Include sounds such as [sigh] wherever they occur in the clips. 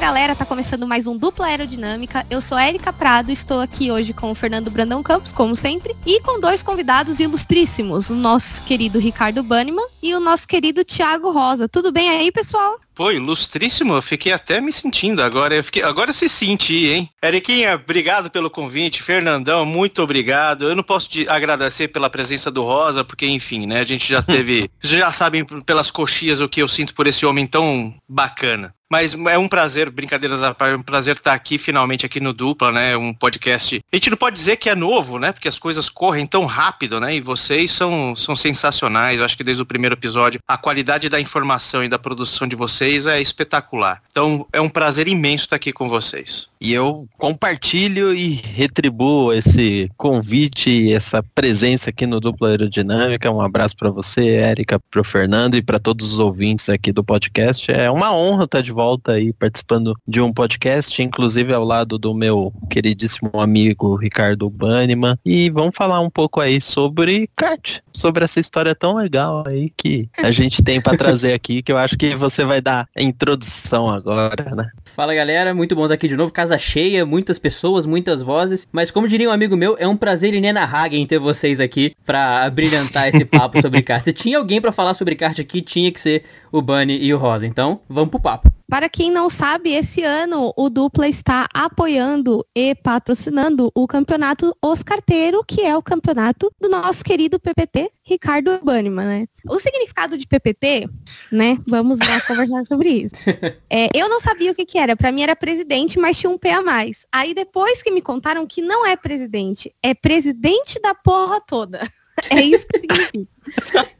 galera, tá começando mais um Dupla Aerodinâmica. Eu sou Érica Prado, estou aqui hoje com o Fernando Brandão Campos, como sempre, e com dois convidados ilustríssimos, o nosso querido Ricardo Banniman e o nosso querido Thiago Rosa. Tudo bem aí, pessoal? Pô, ilustríssimo, eu fiquei até me sentindo agora. Eu fiquei, agora se senti, hein? Eriquinha, obrigado pelo convite. Fernandão, muito obrigado. Eu não posso te agradecer pela presença do Rosa, porque, enfim, né? A gente já [laughs] teve. já sabem pelas coxias o que eu sinto por esse homem tão bacana. Mas é um prazer, brincadeiras à parte, é um prazer estar aqui finalmente aqui no Dupla, né? Um podcast. A gente não pode dizer que é novo, né? Porque as coisas correm tão rápido, né? E vocês são, são sensacionais. Eu acho que desde o primeiro episódio, a qualidade da informação e da produção de vocês é espetacular. Então é um prazer imenso estar aqui com vocês. E eu compartilho e retribuo esse convite, essa presença aqui no Dupla Aerodinâmica. Um abraço para você, Érica, para o Fernando e para todos os ouvintes aqui do podcast. É uma honra estar de volta aí participando de um podcast, inclusive ao lado do meu queridíssimo amigo Ricardo Banniman. E vamos falar um pouco aí sobre kart, sobre essa história tão legal aí que a gente tem para trazer aqui, que eu acho que você vai dar a introdução agora, né? Fala galera, muito bom estar aqui de novo. Casa cheia, muitas pessoas, muitas vozes. Mas como diria um amigo meu, é um prazer inenarrável ter vocês aqui para brilhantar esse papo sobre [laughs] kart. Se tinha alguém para falar sobre kart aqui, tinha que ser o Bunny e o Rosa. Então, vamos pro papo. Para quem não sabe, esse ano o Dupla está apoiando e patrocinando o campeonato Oscarteiro, que é o campeonato do nosso querido PPT, Ricardo Banniman, né? O significado de PPT, né? Vamos lá conversar sobre isso. [laughs] É, eu não sabia o que, que era. Para mim era presidente, mas tinha um P a mais. Aí depois que me contaram que não é presidente, é presidente da porra toda. [laughs] É isso que significa.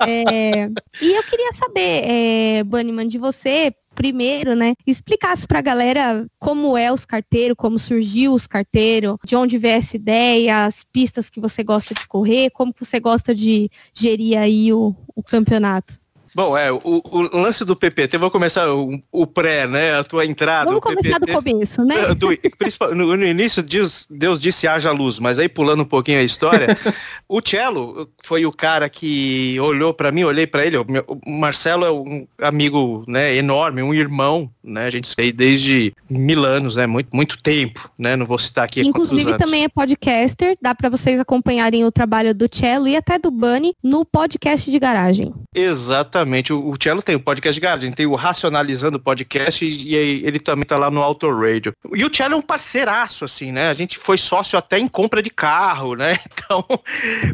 É, e eu queria saber, é, Bunnyman, de você, primeiro, né, explicasse pra galera como é os carteiros, como surgiu os carteiros, de onde veio essa ideia, as pistas que você gosta de correr, como você gosta de gerir aí o, o campeonato. Bom, é, o, o, lance do PPT, vou começar o, o, pré, né? A tua entrada. Vamos começar PPT, do começo, né? Do, [laughs] no, no, início diz, Deus disse haja luz, mas aí pulando um pouquinho a história, [laughs] o Cello foi o cara que olhou para mim, olhei para ele, o, Marcelo é um amigo, né, enorme, um irmão, né? A gente fez desde mil anos, né? Muito, muito tempo, né? Não vou citar aqui. Inclusive também é podcaster, dá para vocês acompanharem o trabalho do Cello e até do Bunny no podcast de garagem. Exatamente Exatamente. O, o Cello tem o podcast de garagem, tem o Racionalizando Podcast e, e ele também tá lá no Auto Radio. E o Cello é um parceiraço, assim, né? A gente foi sócio até em compra de carro, né? [laughs] Então,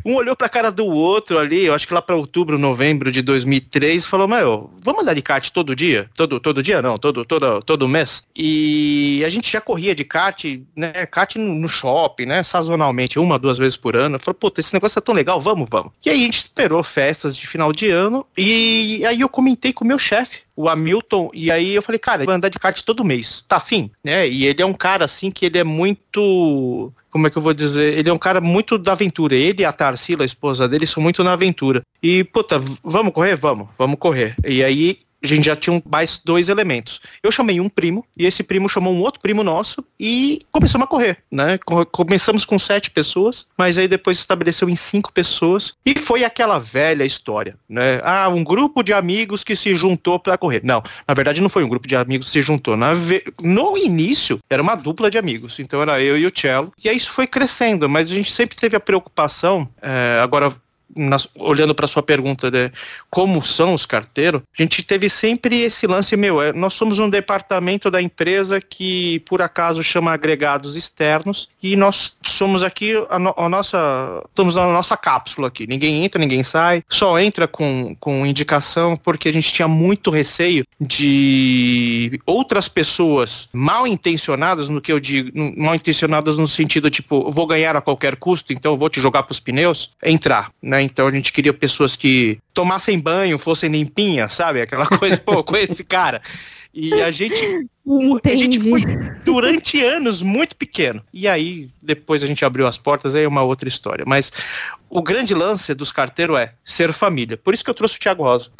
um olhou pra cara do outro ali, eu acho que lá para outubro, novembro de 2003, e falou, meu, vamos andar de kart todo dia? Todo, todo dia não, todo, todo, todo mês. E a gente já corria de kart, né? Kart no shopping, né? Sazonalmente, uma, duas vezes por ano. Falou, puta, esse negócio é tão legal, vamos, vamos. E aí a gente esperou festas de final de ano e e aí eu comentei com o meu chefe, o Hamilton, e aí eu falei, cara, vai andar de kart todo mês, tá afim? Né? E ele é um cara assim que ele é muito como é que eu vou dizer? Ele é um cara muito da aventura. Ele e a Tarsila, a esposa dele, são muito na aventura. E, puta, vamos correr? Vamos, vamos correr. E aí a gente já tinha mais dois elementos. Eu chamei um primo, e esse primo chamou um outro primo nosso, e começamos a correr, né? Começamos com sete pessoas, mas aí depois estabeleceu em cinco pessoas, e foi aquela velha história, né? Ah, um grupo de amigos que se juntou para correr. Não, na verdade não foi um grupo de amigos que se juntou. Na ve... No início, era uma dupla de amigos, então era eu e o Cello, e aí isso foi crescendo, mas a gente sempre teve a preocupação, é, agora na, olhando para sua pergunta de como são os carteiros, a gente teve sempre esse lance meu. É, nós somos um departamento da empresa que por acaso chama agregados externos e nós somos aqui a, no, a nossa estamos na nossa cápsula aqui. Ninguém entra, ninguém sai, só entra com, com indicação porque a gente tinha muito receio de outras pessoas mal intencionadas no que eu digo, mal intencionadas no sentido tipo, vou ganhar a qualquer custo, então vou te jogar para os pneus, entrar, né? Né? Então a gente queria pessoas que tomassem banho, fossem limpinhas, sabe? Aquela coisa, pô, com esse cara. E a gente, a gente foi durante anos muito pequeno. E aí, depois a gente abriu as portas, aí é uma outra história. Mas o grande lance dos carteiros é ser família. Por isso que eu trouxe o Thiago Rosa.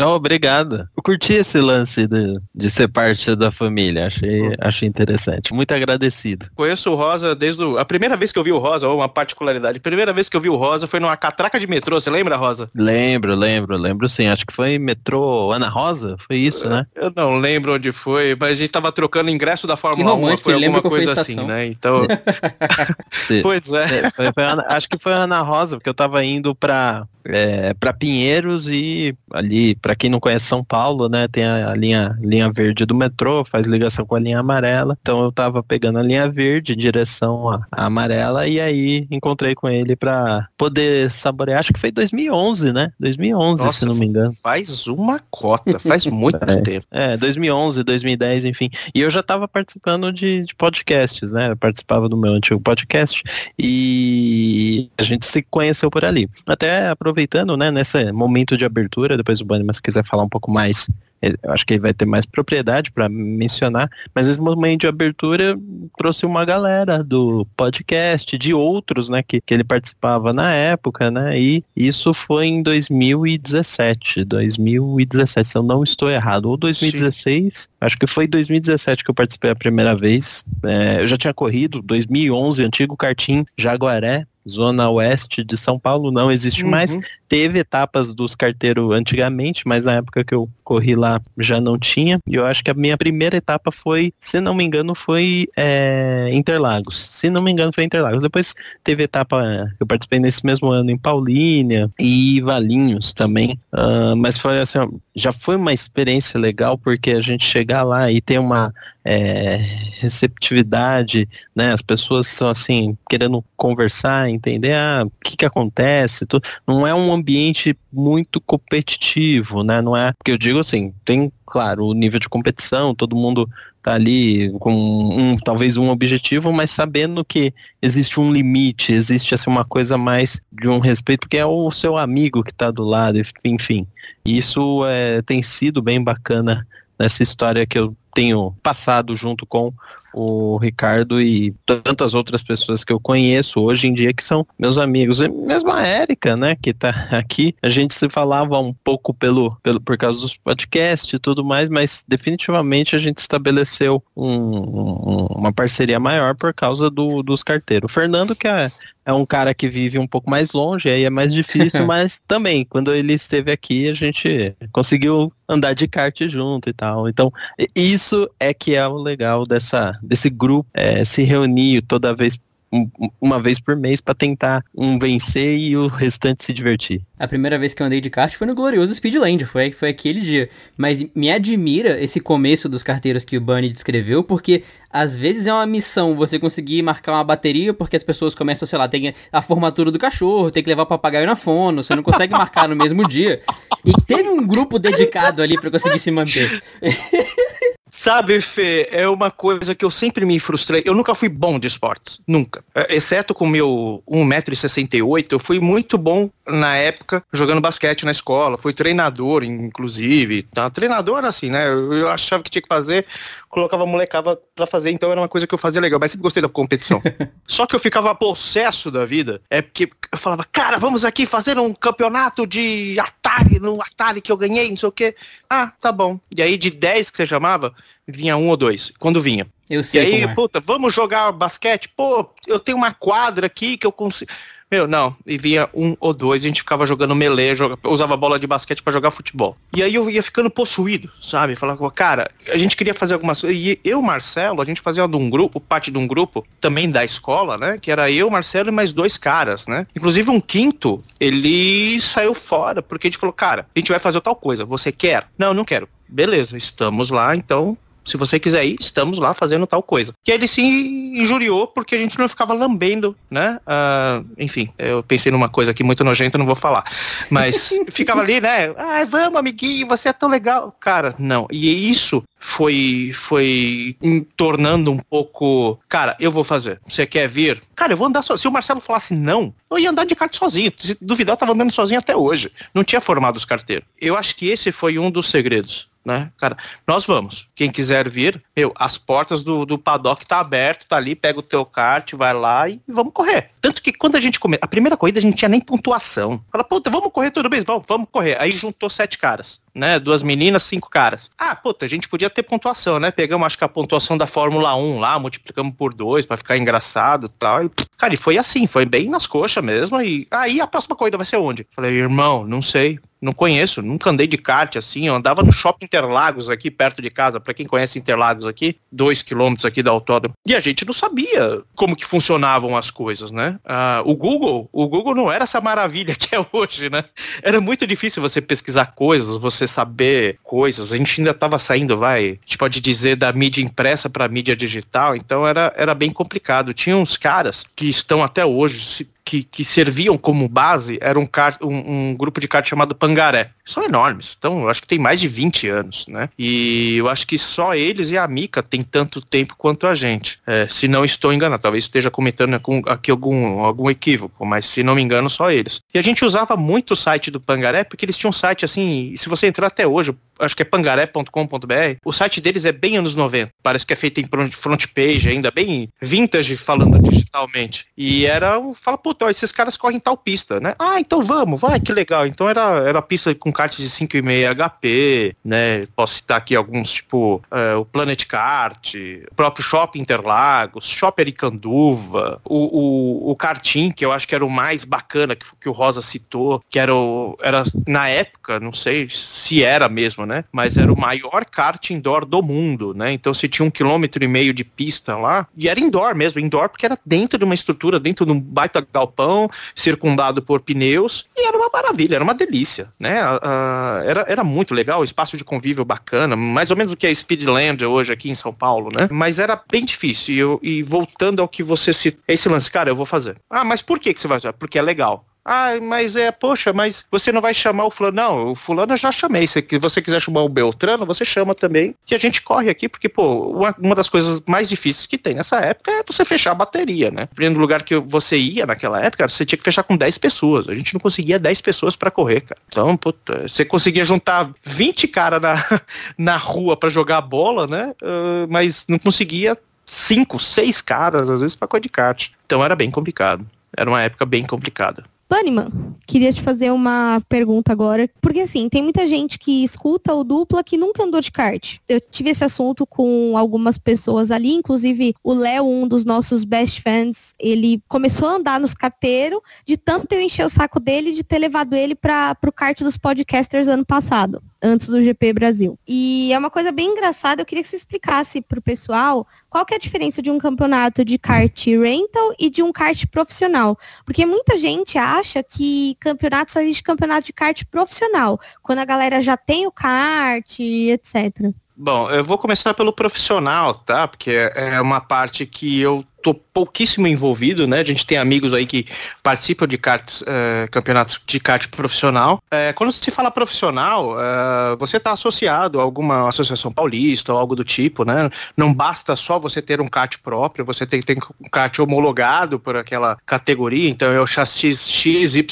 Oh, obrigado. Eu curti esse lance de, de ser parte da família. Achei, achei interessante. Muito agradecido. Conheço o Rosa desde o, a primeira vez que eu vi o Rosa, ou uma particularidade. A primeira vez que eu vi o Rosa foi numa catraca de metrô. Você lembra, Rosa? Lembro, lembro, lembro sim. Acho que foi metrô Ana Rosa. Foi isso, né? Eu não lembro onde foi, mas a gente tava trocando ingresso da Fórmula Que 1. Foi alguma coisa assim, né? Então, [laughs] [laughs] pois é. É, foi- foi acho que foi Ana Rosa, porque eu tava indo pra, é, pra Pinheiros e ali, pra quem não conhece São Paulo, né, tem a, a linha, linha verde do metrô, faz ligação com a linha amarela. Então eu tava pegando a linha verde em direção à, à amarela e aí encontrei com ele pra poder saborear. Acho que foi 2011, né? 2011, Nossa, se não me engano. Faz uma cota, faz [laughs] muito É. tempo. É, 2011, 2010, enfim. E eu já estava participando de, de podcasts, né? Eu participava do meu antigo podcast e a gente se conheceu por ali. Até aproveitando, né, nesse momento de abertura, depois o Bunnyman, se quiser falar um pouco mais, eu acho que ele vai ter mais propriedade para mencionar, mas esse momento de abertura trouxe uma galera do podcast, de outros, né, que, que ele participava na época, né, e isso foi em 2017, 2017, se eu não estou errado, ou 2016, acho que foi 2017 que eu participei a primeira vez, É, eu já tinha corrido, 2011, antigo karting, Jaguaré, Zona Oeste de São Paulo, não existe mais, Uhum. teve etapas dos carteiros antigamente, mas na época que eu corri lá já não tinha. E eu acho que a minha primeira etapa foi, se não me engano, foi é, Interlagos. Se não me engano, foi Interlagos. Depois teve etapa, eu participei nesse mesmo ano em Paulínia e Valinhos também. Ah, mas foi assim, ó, já foi uma experiência legal porque a gente chegar lá e ter uma é, receptividade, né? As pessoas são assim, querendo conversar, entender ah, o que, que acontece, tudo não é um ambiente muito competitivo, né? Não é, porque eu digo assim, tem, claro, o nível de competição, todo mundo tá ali com um, talvez um objetivo, mas sabendo que existe um limite, existe assim uma coisa mais de um respeito, porque é o seu amigo que tá do lado, enfim. Isso é, tem sido bem bacana nessa história que eu tenho passado junto com o Ricardo e tantas outras pessoas que eu conheço hoje em dia que são meus amigos. E mesmo a Érica, né, que tá [laughs] aqui, a gente se falava um pouco pelo, pelo por causa dos podcasts e tudo mais, mas definitivamente a gente estabeleceu um- um- uma parceria maior por causa do, dos carteiros. O Fernando, que é, é um cara que vive um pouco mais longe, aí é mais difícil, [laughs] mas também, quando ele esteve aqui, a gente conseguiu andar de kart junto e tal. Então, isso é que é o legal dessa, desse grupo, é, se reunir toda vez, um- uma vez por mês para tentar um vencer e o restante se divertir. A primeira vez que eu andei de kart foi no glorioso Speedland, foi, foi aquele dia. Mas me admira esse começo dos carteiros que o Bunny descreveu, porque às vezes é uma missão você conseguir marcar uma bateria, porque as pessoas começam, sei lá, tem a formatura do cachorro, tem que levar o papagaio na fono, você não consegue marcar no mesmo dia. E teve um grupo dedicado ali pra conseguir se manter. [laughs] Sabe, Fê, é uma coisa que eu sempre me frustrei. Eu nunca fui bom de esportes, nunca. É, Exceto com o meu 1,68m, eu fui muito bom na época jogando basquete na escola. Fui treinador, inclusive. Tá? Treinador, assim, né? Eu, achava que tinha que fazer, colocava a molecada pra fazer, então era uma coisa que eu fazia legal. Mas sempre gostei da competição. [laughs] Só que eu ficava possesso da vida. É porque eu falava, cara, vamos aqui fazer um campeonato de Atari, no Atari que eu ganhei, não sei o quê. Ah, tá bom. E aí de 10 que você chamava, vinha um ou dois. Quando vinha. Eu E sei aí, como é. puta, vamos jogar basquete? Pô, eu tenho uma quadra aqui que eu consigo. Meu, não. E vinha um ou dois, a gente ficava jogando melee, joga... usava bola de basquete pra jogar futebol. E aí eu ia ficando possuído, sabe? Falava, cara, a gente queria fazer algumas coisas. E eu, Marcelo, a gente fazia de um grupo, parte de um grupo, também da escola, né? Que era eu, Marcelo e mais dois caras, né? Inclusive um quinto, ele saiu fora, porque a gente falou, cara, a gente vai fazer tal coisa. Você quer? Não, não quero. Beleza, estamos lá, então se você quiser ir, estamos lá fazendo tal coisa. E aí ele se injuriou porque a gente não ficava lambendo, né? Ah, enfim, eu pensei numa coisa aqui muito nojenta, não vou falar. Mas [laughs] ficava ali, né? Ah, vamos, amiguinho, você é tão legal. Cara, não. E isso foi foi tornando um pouco, cara, eu vou fazer. Você quer vir? Cara, eu vou andar sozinho. Se o Marcelo falasse não, eu ia andar de kart sozinho. Se duvidar, eu tava andando sozinho até hoje. Não tinha formado os carteiros. Eu acho que esse foi um dos segredos né? Cara, nós vamos. Quem quiser vir, meu, as portas do, do paddock tá aberto, tá ali, pega o teu kart, vai lá e vamos correr. Tanto que quando a gente come, a primeira corrida a gente tinha nem pontuação. Fala, puta, vamos correr tudo bem, vamos, vamos correr. Aí juntou sete caras né? Duas meninas, cinco caras. Ah, puta, a gente podia ter pontuação, né? Pegamos, acho que a pontuação da Fórmula 1 lá, multiplicamos por dois para ficar engraçado e tal. E, cara, e foi assim, foi bem nas coxas mesmo. E aí a próxima corrida vai ser onde? Falei, irmão, não sei. Não conheço, nunca andei de kart assim. Eu andava no Shopping Interlagos aqui perto de casa. Para quem conhece Interlagos aqui, dois quilômetros aqui da autódromo. E a gente não sabia como que funcionavam as coisas, né? Ah, o Google, o Google não era essa maravilha [laughs] que é hoje, né? Era muito difícil você pesquisar coisas, você saber coisas. A gente ainda estava saindo, vai, a gente pode dizer da mídia impressa para mídia digital. Então era, era bem complicado. Tinha uns caras que estão até hoje que, que serviam como base era um, um, um, grupo de kart chamado Pangaré. São enormes, então eu acho que tem mais de 20 anos, né? E eu acho que só eles e a Mica têm tanto tempo quanto a gente. É, se não estou enganado, talvez esteja comentando aqui algum, algum equívoco, mas se não me engano, só eles. E a gente usava muito o site do Pangaré, porque eles tinham um site assim, se você entrar até hoje, acho que é pangaré.com.br. O site deles é bem anos 90. Parece que é feito em front page ainda, bem vintage falando digitalmente. E era, fala, puta, esses caras correm tal pista, né? Ah, então vamos, vai, que legal. Então era, era pista com kart de 5,5 HP, né? Posso citar aqui alguns, tipo, é, o Planet Kart, o próprio Shopping Interlagos, Shopper Icanduva, o, o, o Karting, que eu acho que era o mais bacana que, que o Rosa citou, que era, o, era na época, não sei se era mesmo, né? Mas era o maior kart indoor do mundo, né? Então você tinha um quilômetro e meio de pista lá, e era indoor mesmo, indoor porque era dentro de uma estrutura, dentro de um baita galpão, circundado por pneus, e era uma maravilha, era uma delícia, né? Era, era muito legal, espaço de convívio bacana, mais ou menos o que é Speedland hoje aqui em São Paulo, né? Mas era bem difícil, e, eu, e voltando ao que você citou, esse lance, cara, eu vou fazer. Ah, mas por que, que você vai fazer? Porque é legal. Ah, mas é, poxa, mas você não vai chamar o fulano. Não, o fulano eu já chamei. Se você quiser chamar o Beltrano, você chama também. Que a gente corre aqui, porque, pô, uma, uma das coisas mais difíceis que tem nessa época é você fechar a bateria, né? Do lugar que você ia naquela época, você tinha que fechar com 10 pessoas. A gente não conseguia 10 pessoas para correr, cara. Então, puta, você conseguia juntar 20 caras na, [laughs] na rua para jogar bola, né? Uh, mas não conseguia cinco, seis caras, às vezes, coisa de kart. Então era bem complicado. Era uma época bem complicada. Bunnyman, queria te fazer uma pergunta agora, porque assim, tem muita gente que escuta o dupla que nunca andou de kart. Eu tive esse assunto com algumas pessoas ali, inclusive o Léo, um dos nossos best fans, ele começou a andar nos carteiros de tanto eu encher o saco dele de ter levado ele para o kart dos podcasters ano passado antes do GP Brasil. E é uma coisa bem engraçada, eu queria que você explicasse para o pessoal qual que é a diferença de um campeonato de kart rental e de um kart profissional. Porque muita gente acha que campeonato só existe campeonato de kart profissional, quando a galera já tem o kart, etc. Bom, eu vou começar pelo profissional, tá? Porque é uma parte que eu tô pouquíssimo envolvido, né? A gente tem amigos aí que participam de karts, é, campeonatos de kart profissional. É, quando se fala profissional, é, você está associado a alguma associação paulista ou algo do tipo, né? Não basta só você ter um kart próprio, você tem que ter um kart homologado por aquela categoria. Então é o chassi XYZ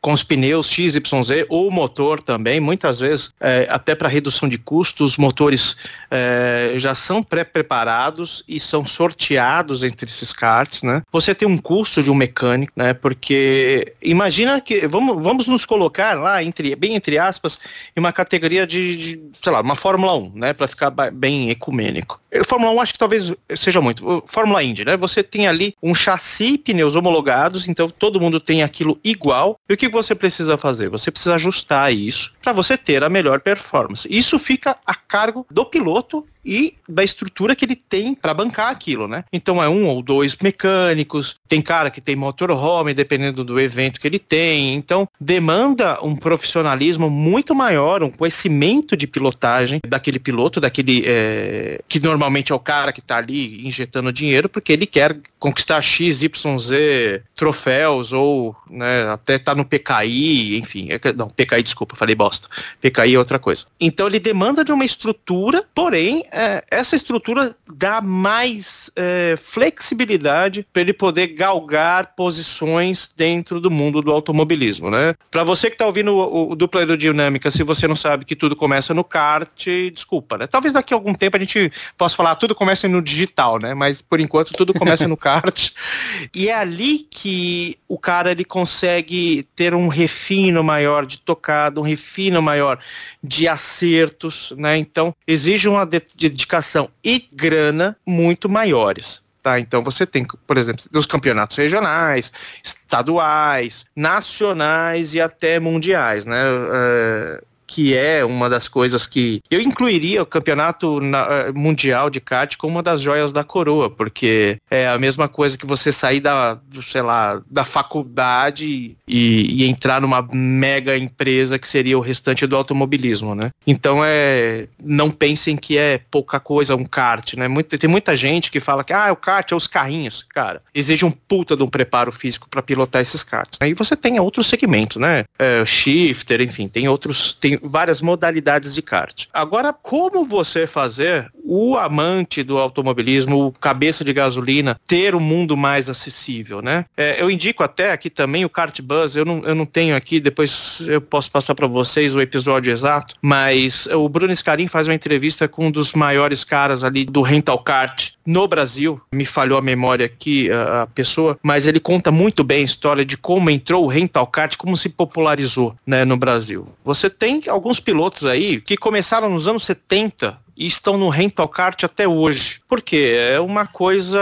com os pneus XYZ ou o motor também. Muitas vezes, até para redução de custos, os motores é, já são pré-preparados e são sorteados entre esses karts, né? Você tem um custo de um mecânico, né? Porque imagina que vamos, vamos nos colocar lá entre bem entre aspas em uma categoria de, de sei lá, uma Fórmula 1, né, para ficar bem ecumênico. Fórmula 1 acho que talvez seja muito. Fórmula Indy, né? Você tem ali um chassi e pneus homologados, então todo mundo tem aquilo igual. E o que você precisa fazer? Você precisa ajustar isso para você ter a melhor performance. Isso fica a cargo do piloto surtout. E da estrutura que ele tem para bancar aquilo, né? Então é um ou dois mecânicos, tem cara que tem motorhome, dependendo do evento que ele tem. Então demanda um profissionalismo muito maior, um conhecimento de pilotagem daquele piloto, daquele é, que normalmente é o cara que está ali injetando dinheiro, porque ele quer conquistar X, Y, Z troféus ou né, até tá no PKI, enfim. É não, PKI, desculpa, falei bosta. PKI é outra coisa. Então ele demanda de uma estrutura, porém é, essa estrutura dá mais é, flexibilidade para ele poder galgar posições dentro do mundo do automobilismo, né? Para você que está ouvindo o, o dupla aerodinâmica, se você não sabe que tudo começa no kart, desculpa, né? Talvez daqui a algum tempo a gente possa falar tudo começa no digital, né? Mas por enquanto tudo começa no kart. [laughs] E é ali que o cara ele consegue ter um refino maior de tocada, um refino maior de acertos, né? Então exige uma dedicação e grana muito maiores. Tá, então você tem, por exemplo, os campeonatos regionais, estaduais, nacionais e até mundiais, né? É, que é uma das coisas que eu incluiria o campeonato eh, mundial de kart como uma das joias da coroa, porque é a mesma coisa que você sair da, sei lá, da faculdade e, e entrar numa mega empresa que seria o restante do automobilismo, né? Então é, não pensem que é pouca coisa um kart, né? Muito, tem muita gente que fala que ah, o kart é os carrinhos, cara. Exige um puta de um preparo físico para pilotar esses karts. Aí você tem outros segmentos, né? É, shifter, enfim, tem outros, tem várias modalidades de kart. Agora, como você fazer o amante do automobilismo, o cabeça de gasolina, ter um mundo mais acessível, né? É, eu indico até aqui também o Kart Buzz, eu não, eu não tenho aqui, depois eu posso passar para vocês o episódio exato, mas o Bruno Scarin faz uma entrevista com um dos maiores caras ali do rental kart no Brasil, me falhou a memória aqui a, a pessoa, mas ele conta muito bem a história de como entrou o rental kart, como se popularizou, né, no Brasil. Você tem alguns pilotos aí que começaram nos anos 70 e estão no rental kart até hoje. Por quê? É uma coisa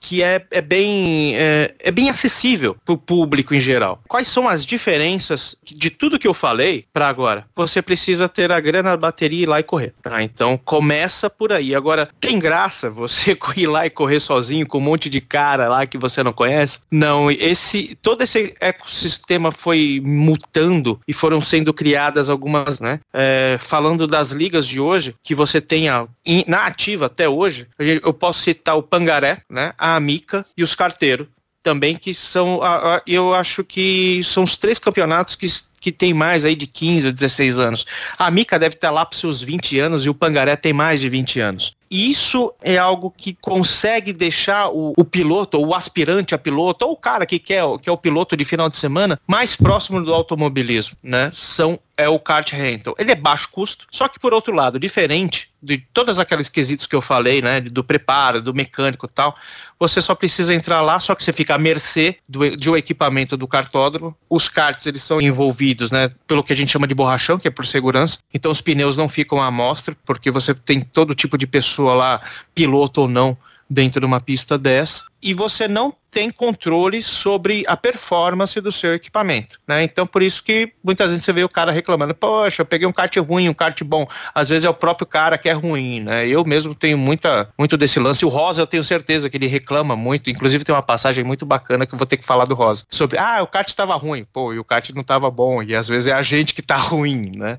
que é, é bem, é, é bem acessível para o público em geral. Quais são as diferenças de tudo que eu falei para agora? Você precisa ter a grana, a bateria e ir lá e correr. Tá? Então começa por aí. Agora, tem graça você [laughs] ir lá e correr sozinho com um monte de cara lá que você não conhece? Não, esse todo esse ecossistema foi mutando e foram sendo criadas algumas, né? É, falando das ligas de hoje, que você tenha na ativa até hoje, eu posso citar o Pangaré, né, a Amica e os Carteiros também que são, eu acho que são os três campeonatos que que tem mais aí de 15 ou 16 anos. A Mica deve estar lá para seus 20 anos e o Pangaré tem mais de 20 anos. Isso é algo que consegue deixar o, o, piloto, ou o aspirante a piloto, ou o cara que quer, que é o piloto de final de semana, mais próximo do automobilismo, né? São é o kart rental. Ele é baixo custo, só que por outro lado, diferente de todas aquelas quesitos que eu falei, né, do preparo, do mecânico e tal, você só precisa entrar lá, só que você fica à mercê do, de um equipamento do cartódromo. Os karts, eles são envolvidos, né, pelo que a gente chama de borrachão, que é por segurança. Então os pneus não ficam à mostra, porque você tem todo tipo de pessoa lá, piloto ou não, dentro de uma pista dessa e você não tem controle sobre a performance do seu equipamento, né? Então por isso que muitas vezes você vê o cara reclamando, poxa, eu peguei um kart ruim, um kart bom. Às vezes é o próprio cara que é ruim, né? Eu mesmo tenho muita, muito desse lance. O Rosa eu tenho certeza que ele reclama muito. Inclusive tem uma passagem muito bacana que eu vou ter que falar do Rosa sobre, ah, o kart estava ruim, pô, e o kart não estava bom e às vezes é a gente que está [laughs] ruim, né?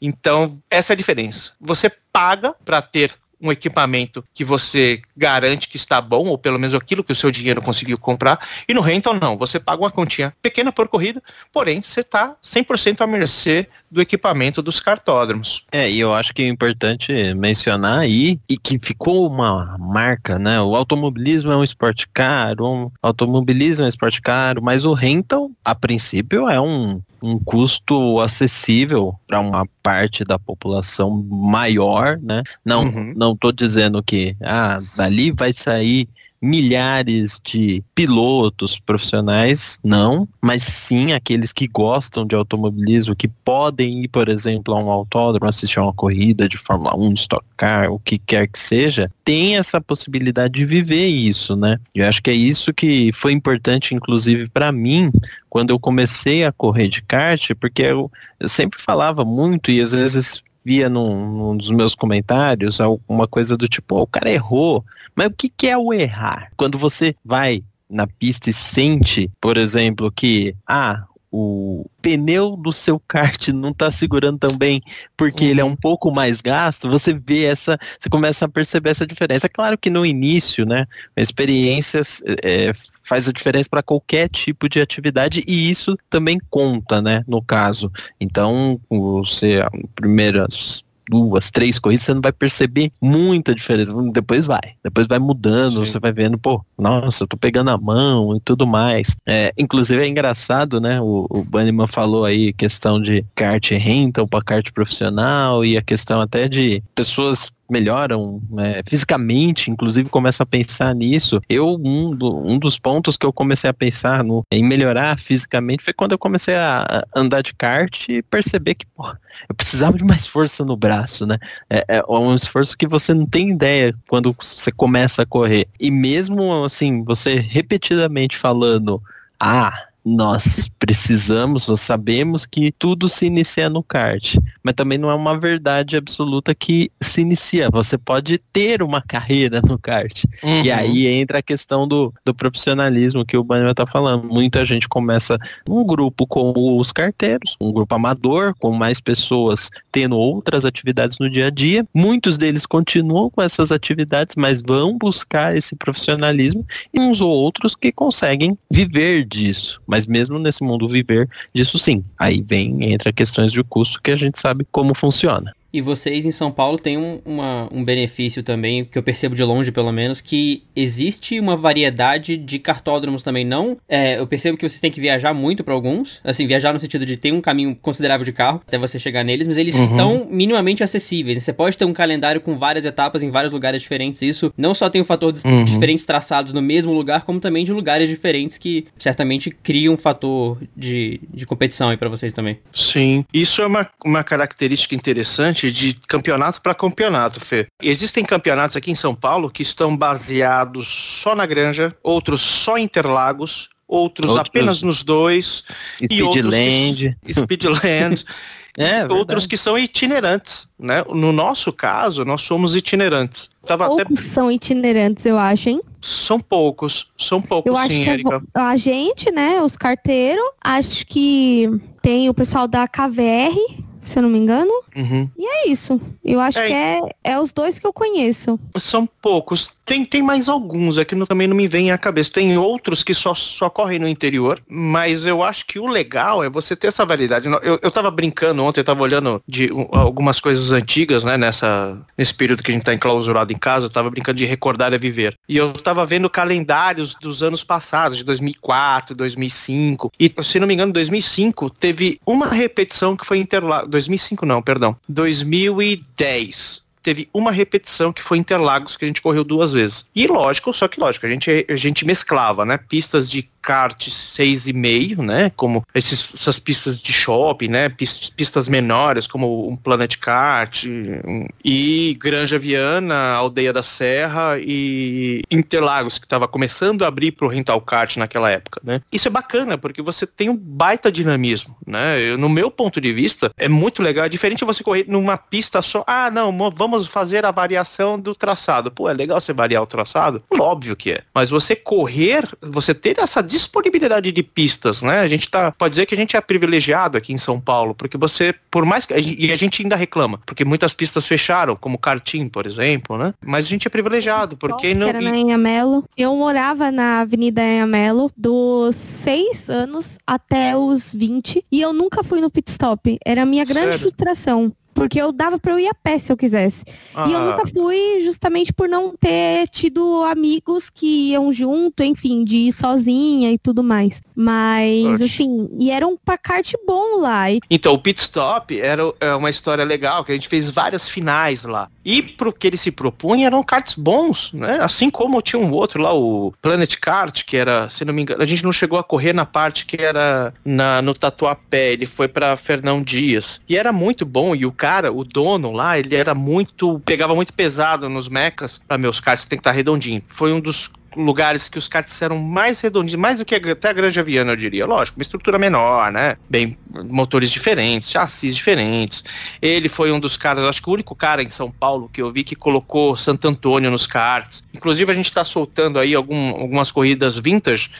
Então essa é a diferença. Você paga para ter um equipamento que você garante que está bom, ou pelo menos aquilo que o seu dinheiro conseguiu comprar, e no rental não, você paga uma continha pequena por corrida, porém você está 100% à mercê do equipamento dos cartódromos. É, e eu acho que é importante mencionar aí, e que ficou uma marca, né, o automobilismo é um esporte caro, o automobilismo é um esporte caro, mas o rental, a princípio, é um um custo acessível para uma parte da população maior, né? Não, uhum. não tô dizendo que ah, dali vai sair milhares de pilotos profissionais, não, mas sim aqueles que gostam de automobilismo, que podem ir, por exemplo, a um autódromo, assistir a uma corrida de Fórmula 1, Stock Car, o que quer que seja, tem essa possibilidade de viver isso, né? Eu acho que é isso que foi importante, inclusive, para mim, quando eu comecei a correr de kart, porque eu, eu sempre falava muito e às vezes via num, num, dos meus comentários alguma coisa do tipo, oh, o cara errou. Mas o que, que é o errar? Quando você vai na pista e sente, por exemplo, que ah, o pneu do seu kart não está segurando tão bem porque uhum. ele é um pouco mais gasto, você vê essa, você começa a perceber essa diferença. É claro que no início, né, experiências é, faz a diferença para qualquer tipo de atividade e isso também conta, né, no caso. Então, você primeiras duas, três corridas, você não vai perceber muita diferença. Depois vai. Depois vai mudando, Sim. você vai vendo, pô, nossa, eu tô pegando a mão e tudo mais. É, inclusive é engraçado, né? O, o Banniman falou aí questão de kart rental para kart profissional e a questão até de pessoas melhoram é, fisicamente, inclusive começam a pensar nisso. Eu, um, do, um dos pontos que eu comecei a pensar no, em melhorar fisicamente foi quando eu comecei a andar de kart e perceber que, pô, eu precisava de mais força no braço, né? É, é um esforço que você não tem ideia quando você começa a correr. E mesmo assim, você repetidamente falando, ah, nós precisamos, nós sabemos que tudo se inicia no kart, mas também não é uma verdade absoluta que se inicia. Você pode ter uma carreira no kart. Uhum. E aí entra a questão do, do profissionalismo que o Banho está falando. Muita gente começa um grupo com os carteiros, um grupo amador, com mais pessoas tendo outras atividades no dia a dia. Muitos deles continuam com essas atividades, mas vão buscar esse profissionalismo e uns ou outros que conseguem viver disso. Mas mesmo nesse mundo viver disso sim. Aí vem, entra questões de custo que a gente sabe como funciona. E vocês em São Paulo têm um, uma, um benefício também, que eu percebo de longe pelo menos, que existe uma variedade de cartódromos também. Não, é, eu percebo que vocês têm que viajar muito para alguns, assim, viajar no sentido de ter um caminho considerável de carro até você chegar neles, mas eles uhum. estão minimamente acessíveis. Você pode ter um calendário com várias etapas em vários lugares diferentes. Isso não só tem o fator de uhum. diferentes traçados no mesmo lugar, como também de lugares diferentes que certamente criam um fator de, de competição aí para vocês também. Sim, isso é uma, uma característica interessante de campeonato para campeonato, Fê. Existem campeonatos aqui em São Paulo que estão baseados só na Granja, outros só em Interlagos, outros, outros apenas nos dois e outros que, Speedland [laughs] é, outros que são itinerantes, né? No nosso caso, nós somos itinerantes. Tava poucos até... são itinerantes, eu acho, hein? São poucos, são poucos, eu acho sim, que Erika. A gente, né, os carteiros, acho que tem o pessoal da KVR, se eu não me engano. Uhum. E é isso. Eu acho é, que é, é os dois que eu conheço. São poucos. Tem, tem mais alguns, é que não, também não me vem à cabeça. Tem outros que só, só correm no interior, mas eu acho que o legal é você ter essa variedade. Eu, eu tava brincando ontem, eu tava olhando de algumas coisas antigas, né, nessa, nesse período que a gente tá enclausurado em casa, eu tava brincando de recordar é viver. E eu tava vendo calendários dos anos passados, de 2004, 2005. E, se não me engano, 2005 teve uma repetição que foi Interlagos. 2005 não, perdão. 2010 teve uma repetição que foi Interlagos, que a gente correu duas vezes. E lógico, só que lógico, a gente, a gente mesclava, né? Pistas de kart 6,5, né? Como esses, essas pistas de shopping, né? Pistas menores, como um Planet Kart e Granja Viana, Aldeia da Serra e Interlagos, que estava começando a abrir para o rental kart naquela época, né? Isso é bacana, porque você tem um baita dinamismo, né? Eu, no meu ponto de vista, é muito legal. É diferente você correr numa pista só. Ah, não, vamos fazer a variação do traçado. Pô, é legal você variar o traçado? Óbvio que é. Mas você correr, você ter essa disponibilidade de pistas, né? A gente tá, pode dizer que a gente é privilegiado aqui em São Paulo, porque você, por mais que, e a gente ainda reclama, porque muitas pistas fecharam, como Cartim, por exemplo, né? Mas a gente é privilegiado, porque não... Era na Enhamelo. Eu morava na Avenida Enhamelo dos seis anos até os 20 e eu nunca fui no pit stop. Era a minha grande Sério? frustração porque eu dava para eu ir a pé se eu quisesse. Ah. E eu nunca fui justamente por não ter tido amigos que iam junto, enfim, de ir sozinha e tudo mais. Mas, Oxe. assim, e era um pacarte bom lá. E... Então, o pit stop era é uma história legal, que a gente fez várias finais lá. E pro que ele se propunha eram karts bons, né? Assim como tinha um outro lá, o Planet Kart, que era, se não me engano, a gente não chegou a correr na parte que era na, no Tatuapé, ele foi para Fernão Dias. E era muito bom, e o cara, o dono lá, ele era muito, pegava muito pesado nos mechas, para meus karts tem que estar tá redondinho. Foi um dos lugares que os karts eram mais redondinhos, mais do que até a Grande Aviana, eu diria. Lógico, uma estrutura menor, né? Bem, motores diferentes, chassis diferentes. Ele foi um dos caras, acho que o único cara em São Paulo que eu vi que colocou Santo Antônio nos karts. Inclusive, a gente está soltando aí algum, algumas corridas vintage,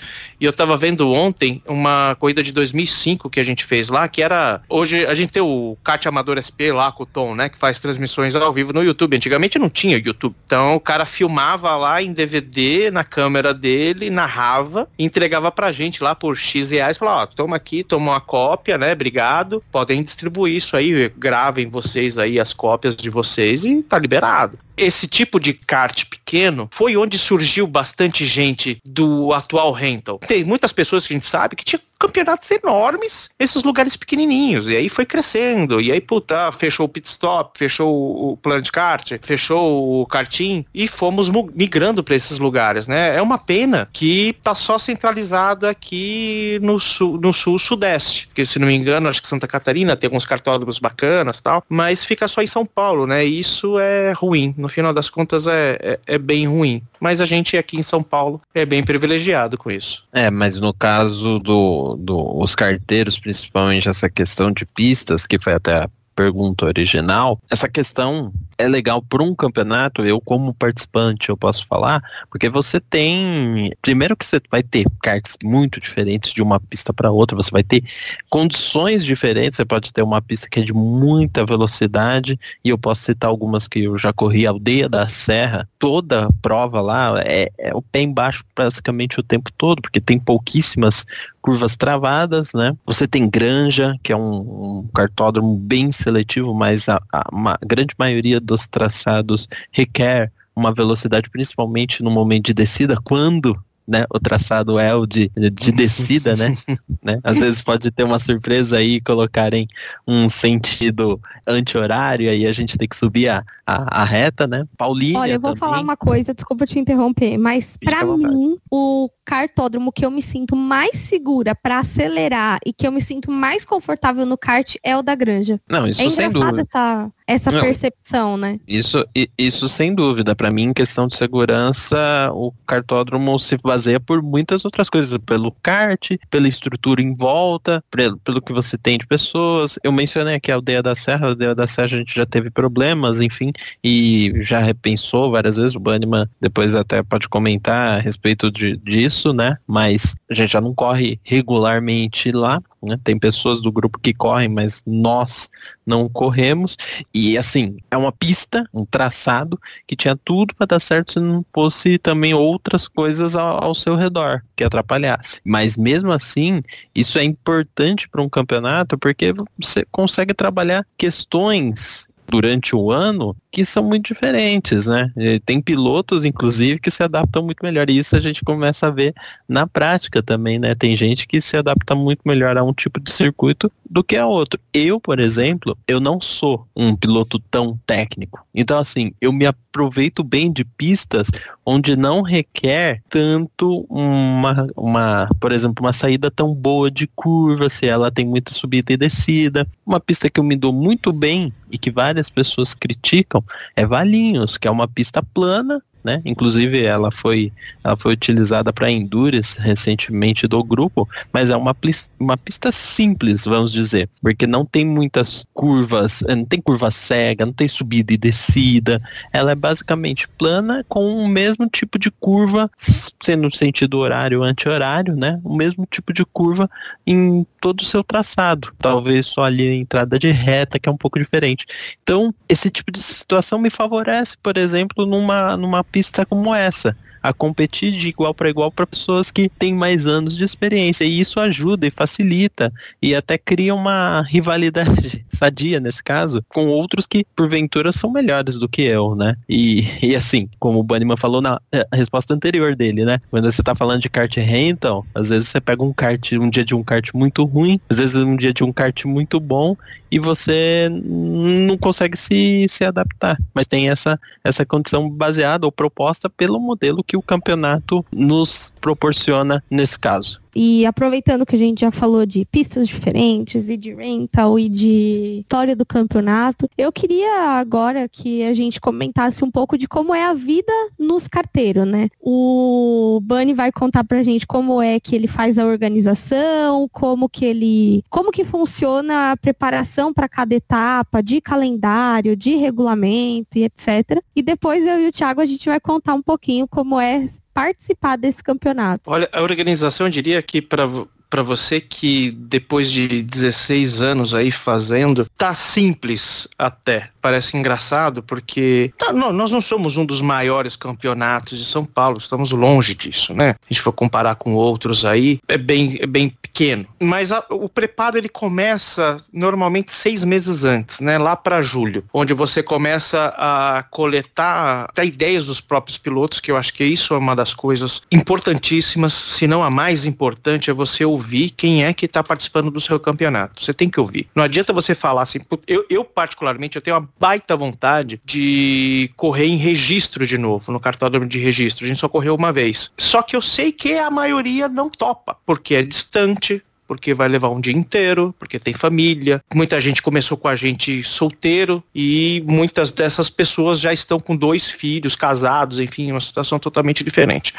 e eu estava vendo ontem uma corrida de 2005 que a gente fez lá, que era... Hoje a gente tem o kart Amador SP lá com o Tom, né? Que faz transmissões ao vivo no YouTube. Antigamente não tinha YouTube. Então, o cara filmava lá em DVD, na na câmera dele, narrava, entregava pra gente lá por X reais, falava, ó, toma aqui, toma uma cópia, né? Obrigado. Podem distribuir isso aí, gravem vocês aí as cópias de vocês e tá liberado esse tipo de kart pequeno foi onde surgiu bastante gente do atual rental. Tem muitas pessoas que a gente sabe que tinha campeonatos enormes, esses lugares pequenininhos, e aí foi crescendo, e aí, puta, fechou o pit stop, fechou o Planet Kart, fechou o karting, e fomos migrando para esses lugares, né? É uma pena que tá só centralizado aqui no sul, no sul-sudeste, porque se não me engano, acho que Santa Catarina tem alguns cartódromos bacanas tal, mas fica só em São Paulo, né? E isso é ruim, no final das contas é, é, é bem ruim. Mas a gente aqui em São Paulo é bem privilegiado com isso. É, mas no caso dos do, os carteiros, principalmente essa questão de pistas, que foi até a pergunta original, essa questão é legal para um campeonato, eu como participante eu posso falar, porque você tem, primeiro que você vai ter karts muito diferentes de uma pista para outra, você vai ter condições diferentes, você pode ter uma pista que é de muita velocidade, e eu posso citar algumas que eu já corri, Aldeia da Serra, toda prova lá é, é o pé embaixo basicamente o tempo todo, porque tem pouquíssimas curvas travadas, né? Você tem Granja, que é um, um cartódromo bem seletivo, mas a, a, a grande maioria dos traçados requer uma velocidade, principalmente no momento de descida, quando né, o traçado é o de, de descida, né, [laughs] né? Às vezes pode ter uma surpresa aí e colocarem um sentido anti-horário, aí a gente tem que subir a, a, a reta, né? Paulinha Olha, eu vou também. falar uma coisa, desculpa te interromper, mas para mim, o cartódromo que eu me sinto mais segura para acelerar e que eu me sinto mais confortável no kart é o da Granja. Não, isso é sem dúvida. Essa, essa Não, percepção, né? Isso, isso sem dúvida. Para mim, em questão de segurança, o cartódromo se baseia por muitas outras coisas, pelo kart, pela estrutura em volta, pelo, pelo que você tem de pessoas. Eu mencionei aqui a aldeia da Serra, a aldeia da Serra a gente já teve problemas, enfim, e já repensou várias vezes. O Banniman depois até pode comentar a respeito de, disso, né? Mas a gente já não corre regularmente lá. Né? Tem pessoas do grupo que correm, mas nós não corremos. E assim, é uma pista, um traçado que tinha tudo para dar certo se não fosse também outras coisas ao, ao, seu redor que atrapalhasse. Mas mesmo assim, isso é importante para um campeonato porque você consegue trabalhar questões durante o ano que são muito diferentes, né? Tem pilotos, inclusive, que se adaptam muito melhor. E isso a gente começa a ver na prática também, né? Tem gente que se adapta muito melhor a um tipo de circuito do que a outro. Eu, por exemplo, eu não sou um piloto tão técnico. Então, assim, eu me aproveito bem de pistas onde não requer tanto uma, uma, por exemplo, uma saída tão boa de curva, se ela tem muita subida e descida. Uma pista que eu me dou muito bem e que várias pessoas criticam é Valinhos, que é uma pista plana né? Inclusive ela foi, ela foi utilizada para endurance recentemente do grupo, mas é uma, uma pista simples, vamos dizer, porque não tem muitas curvas, eh, não tem curva cega, não tem subida e descida, ela é basicamente plana com o mesmo tipo de curva, sendo sentido horário anti-horário, né? O mesmo tipo de curva em todo o seu traçado, talvez só ali a entrada de reta que é um pouco diferente. Então, esse tipo de situação me favorece, por exemplo, numa, numa pista como essa a competir de igual para igual para pessoas que têm mais anos de experiência. E isso ajuda e facilita e até cria uma rivalidade [laughs] sadia nesse caso com outros que porventura são melhores do que eu, né? E, e assim, como o Bunnyman falou na eh, resposta anterior dele, né? Quando você tá falando de kart rental, às vezes você pega um kart, um dia de um kart muito ruim, às vezes um dia de um kart muito bom e você não consegue se, se adaptar. Mas tem essa, essa condição baseada ou proposta pelo modelo que o campeonato nos proporciona nesse caso. E aproveitando que a gente já falou de pistas diferentes e de rental e de história do campeonato, eu queria agora que a gente comentasse um pouco de como é a vida nos carteiros, né? O Bunny vai contar pra gente como é que ele faz a organização, como que ele, como que funciona a preparação para cada etapa, de calendário, de regulamento e etc. E depois eu e o Thiago a gente vai contar um pouquinho como é participar desse campeonato? Olha, a organização diria que para para você que depois de 16 anos aí fazendo, tá simples até. Parece engraçado porque tá, não, nós não somos um dos maiores campeonatos de São Paulo, estamos longe disso, né? A gente for comparar com outros aí, é bem, é bem pequeno. Mas a, o preparo ele começa normalmente seis meses antes, né? Lá para julho, onde você começa a coletar até ideias dos próprios pilotos, que eu acho que isso é uma das coisas importantíssimas, se não a mais importante, é você ouvir quem é que está participando do seu campeonato. Você tem que ouvir. Não adianta você falar assim, eu, eu particularmente, eu tenho uma baita vontade de correr em registro de novo, no cartódromo de registro. A gente só correu uma vez. Só que eu sei que a maioria não topa, porque é distante, porque vai levar um dia inteiro, porque tem família. Muita gente começou com a gente solteiro e muitas dessas pessoas já estão com dois filhos, casados, enfim, uma situação totalmente diferente.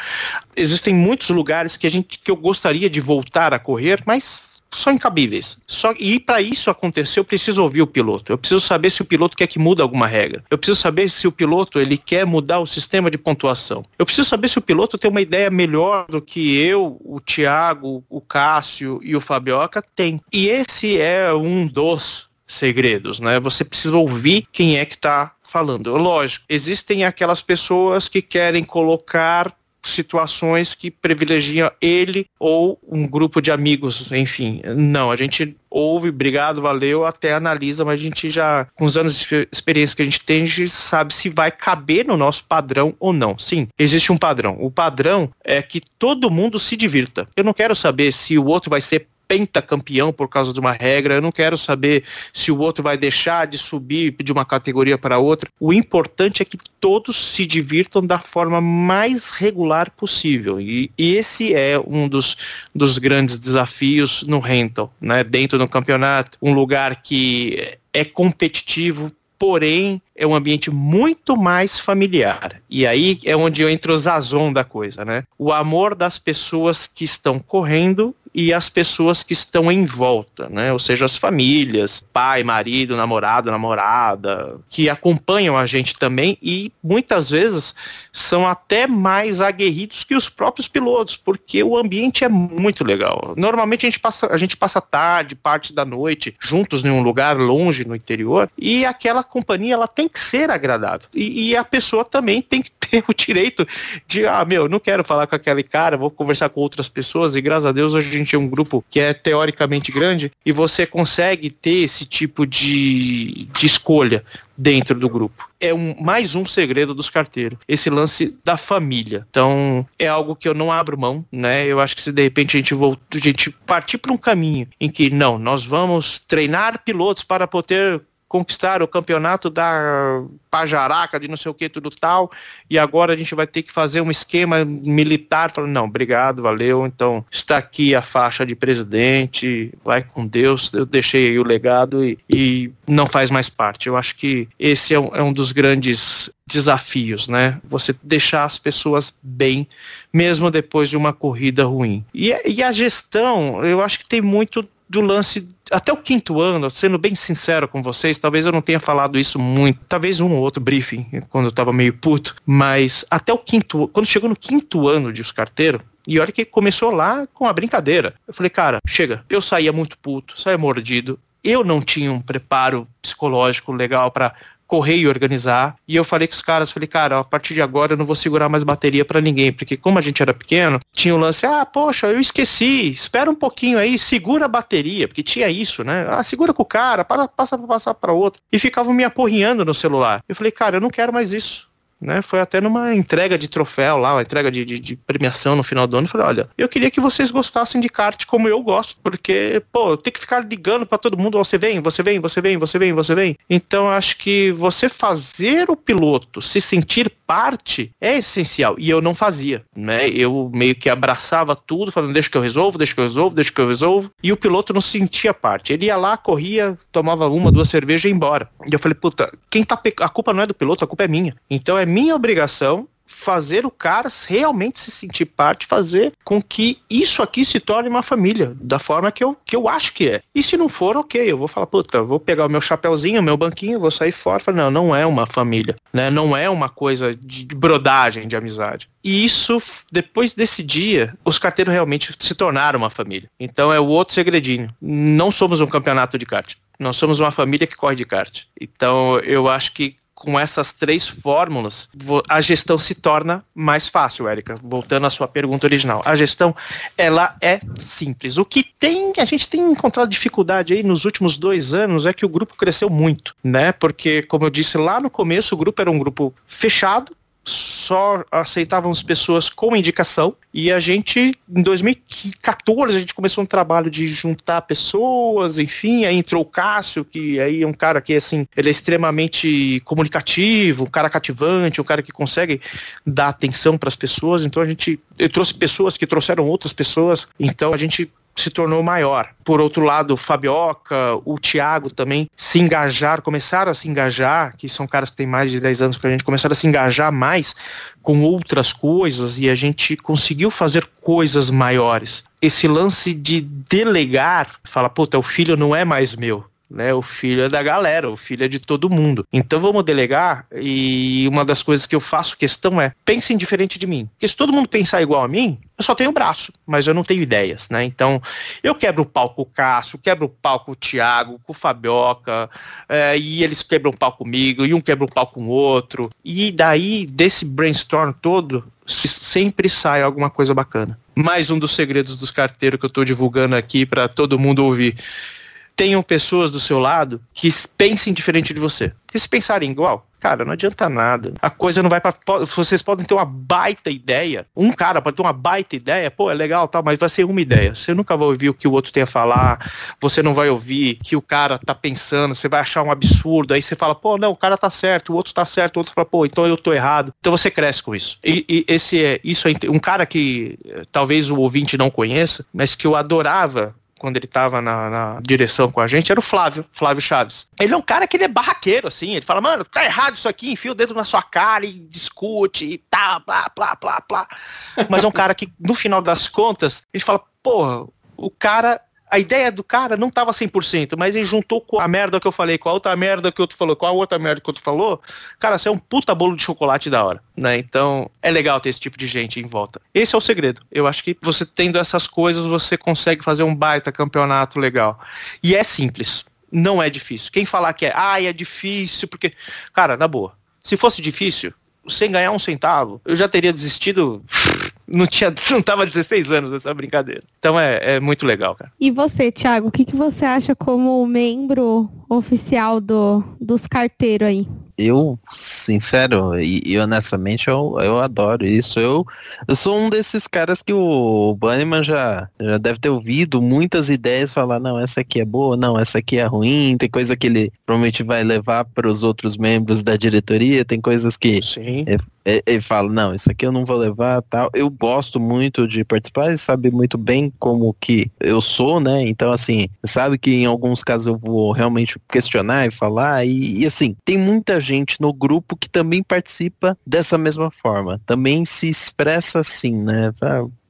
Existem muitos lugares que a gente que eu gostaria de voltar a correr, mas são incabíveis. Só, e para isso acontecer, eu preciso ouvir o piloto. Eu preciso saber se o piloto quer que mude alguma regra. Eu preciso saber se o piloto ele quer mudar o sistema de pontuação. Eu preciso saber se o piloto tem uma ideia melhor do que eu, o Thiago, o Cássio e o Fabioca tem. E esse é um dos segredos, né? Você precisa ouvir quem é que está falando. Lógico, existem aquelas pessoas que querem colocar situações que privilegiam ele ou um grupo de amigos, enfim. Não, a gente ouve, obrigado, valeu, até analisa, mas a gente já, com os anos de experiência que a gente tem, a gente sabe se vai caber no nosso padrão ou não. Sim, existe um padrão. O padrão é que todo mundo se divirta. Eu não quero saber se o outro vai ser pentacampeão por causa de uma regra. Eu não quero saber se o outro vai deixar de subir de uma categoria para outra. O importante é que todos se divirtam da forma mais regular possível. E, e esse é um dos, dos grandes desafios no rental, né? Dentro do campeonato, um lugar que é competitivo, porém é um ambiente muito mais familiar. E aí é onde eu entro o zazon da coisa, né? O amor das pessoas que estão correndo e as pessoas que estão em volta, né? Ou seja, as famílias, pai, marido, namorado, namorada, que acompanham a gente também e muitas vezes são até mais aguerridos que os próprios pilotos, porque o ambiente é muito legal. Normalmente a gente passa, a gente passa tarde, parte da noite, juntos em um lugar longe no interior, e aquela companhia ela tem que ser agradável. E, e a pessoa também tem que ter [laughs] o direito de, ah, meu, não quero falar com aquele cara, vou conversar com outras pessoas, e graças a Deus hoje a gente é um grupo que é teoricamente grande, e você consegue ter esse tipo de, de escolha dentro do grupo. É um, mais um segredo dos carteiros, esse lance da família. Então, é algo que eu não abro mão, né? Eu acho que se de repente a gente, volta, a gente partir para um caminho em que, não, nós vamos treinar pilotos para poder conquistar o campeonato da Pajaraca, de não sei o que, tudo tal, e agora a gente vai ter que fazer um esquema militar. Falando, não, obrigado, valeu, então está aqui a faixa de presidente, vai com Deus, eu deixei aí o legado e, e não faz mais parte. Eu acho que esse é um, é um dos grandes desafios, né? Você deixar as pessoas bem, mesmo depois de uma corrida ruim. E, e a gestão, eu acho que tem muito do lance até o quinto ano, sendo bem sincero com vocês, talvez eu não tenha falado isso muito, talvez um ou outro briefing, quando eu tava meio puto, mas até o quinto, quando chegou no quinto ano de os carteiros, e olha que começou lá com a brincadeira. Eu falei, cara, chega, eu saía muito puto, saía mordido, eu não tinha um preparo psicológico legal para correr e organizar. E eu falei com os caras, falei, cara, a partir de agora eu não vou segurar mais bateria para ninguém, porque como a gente era pequeno, tinha o lance, ah, poxa, eu esqueci, espera um pouquinho aí, segura a bateria, porque tinha isso, né? Ah, segura com o cara, para, passa para passar para outro. E ficavam me aporrinhando no celular. Eu falei, cara, eu não quero mais isso né? Foi até numa entrega de troféu lá, uma entrega de, de, de premiação no final do ano. falei, olha, eu queria que vocês gostassem de kart como eu gosto, porque, pô, tem que ficar ligando para todo mundo, você vem, você vem, você vem, você vem, você vem. Então acho que você fazer o piloto se sentir parte é essencial. E eu não fazia, né? Eu meio que abraçava tudo, falando, deixa que eu resolvo, deixa que eu resolvo, deixa que eu resolvo. E o piloto não sentia parte. Ele ia lá, corria, tomava uma, duas cervejas e ia embora. E eu falei, puta, quem tá. Pe... A culpa não é do piloto, a culpa é minha. Então é minha obrigação fazer o cara realmente se sentir parte, fazer com que isso aqui se torne uma família, da forma que eu, que eu acho que é. E se não for, ok, eu vou falar, puta, vou pegar o meu chapéuzinho, o meu banquinho, vou sair fora. Falar, não, não é uma família, né? Não é uma coisa de brodagem, de amizade. E isso, depois desse dia, os carteiros realmente se tornaram uma família. Então é o outro segredinho. Não somos um campeonato de kart. Nós somos uma família que corre de kart. Então eu acho que com essas três fórmulas, a gestão se torna mais fácil, Érica. Voltando à sua pergunta original. A gestão, ela é simples. O que tem, a gente tem encontrado dificuldade aí nos últimos dois anos é que o grupo cresceu muito, né? Porque, como eu disse lá no começo, o grupo era um grupo fechado, só aceitávamos pessoas com indicação. E a gente em 2014 a gente começou um trabalho de juntar pessoas, enfim, aí entrou o Cássio, que aí é um cara que assim, ele é extremamente comunicativo, um cara cativante, um cara que consegue dar atenção para as pessoas, então a gente eu trouxe pessoas que trouxeram outras pessoas, então a gente se tornou maior. Por outro lado, o Fabioca, o Thiago também se engajar, começaram a se engajar, que são caras que têm mais de 10 anos que a gente, começaram a se engajar mais com outras coisas e a gente conseguiu fazer coisas maiores. Esse lance de delegar, fala, puta, o filho não é mais meu né? O filho é da galera, o filho é de todo mundo. Então vamos delegar e uma das coisas que eu faço questão é pensem diferente de mim. Porque se todo mundo pensar igual a mim, eu só tenho braço, mas eu não tenho ideias, né? Então eu quebro o pau com o Cássio, quebro o pau com o Thiago, com o Fabioca, é, e eles quebram o pau comigo, e um quebra o pau com o outro. E daí, desse brainstorm todo, sempre sai alguma coisa bacana. Mais um dos segredos dos carteiros que eu estou divulgando aqui para todo mundo ouvir tenham pessoas do seu lado que pensem diferente de você. Porque se pensarem igual, cara, não adianta nada. A coisa não vai para vocês podem ter uma baita ideia. Um cara pode ter uma baita ideia, pô, é legal, tal, mas vai ser uma ideia. Você nunca vai ouvir o que o outro tem a falar. Você não vai ouvir que o cara tá pensando, você vai achar um absurdo. Aí você fala, pô, não, o cara tá certo, o outro tá certo, o outro fala, pô, então eu tô errado. Então você cresce com isso. E, e esse é isso é um cara que eh, talvez o ouvinte não conheça, mas que eu adorava quando ele tava na, na, direção com a gente, era o Flávio, Flávio Chaves. Ele é um cara que ele é barraqueiro, assim, ele fala, mano, tá errado isso aqui, enfia o dedo na sua cara e discute e tá, blá, blá, blá, blá. [laughs] Mas é um cara que, no final das contas, ele fala, porra, o cara a ideia do cara não tava 100%, mas ele juntou com a merda que eu falei, com a outra merda que outro falou, com a outra merda que outro falou, cara, você é um puta bolo de chocolate da hora, né? Então, é legal ter esse tipo de gente em volta. Esse é o segredo. Eu acho que você tendo essas coisas, você consegue fazer um baita campeonato legal. E é simples. Não é difícil. Quem falar que é, ah, é difícil, porque. Cara, na boa. Se fosse difícil, sem ganhar um centavo, eu já teria desistido. Não tinha, [laughs] não tava 16 anos nessa brincadeira. Então é, é muito legal, cara. E você, Thiago, o que, que você acha como membro oficial do, dos carteiros aí? Eu, sincero e, e, honestamente, eu, eu adoro isso. Eu, eu sou um desses caras que o Bunnyman já, já deve ter ouvido muitas ideias falar, não, essa aqui é boa, não, essa aqui é ruim, tem coisa que ele provavelmente vai levar para os outros membros da diretoria, tem coisas que ele fala, não, isso aqui eu não vou levar, tal. Eu gosto muito de participar e sabe muito bem como que eu sou, né? Então, assim, sabe que em alguns casos eu vou realmente questionar e falar, e, e assim, tem muita gente no grupo que também participa dessa mesma forma, também se expressa assim, né?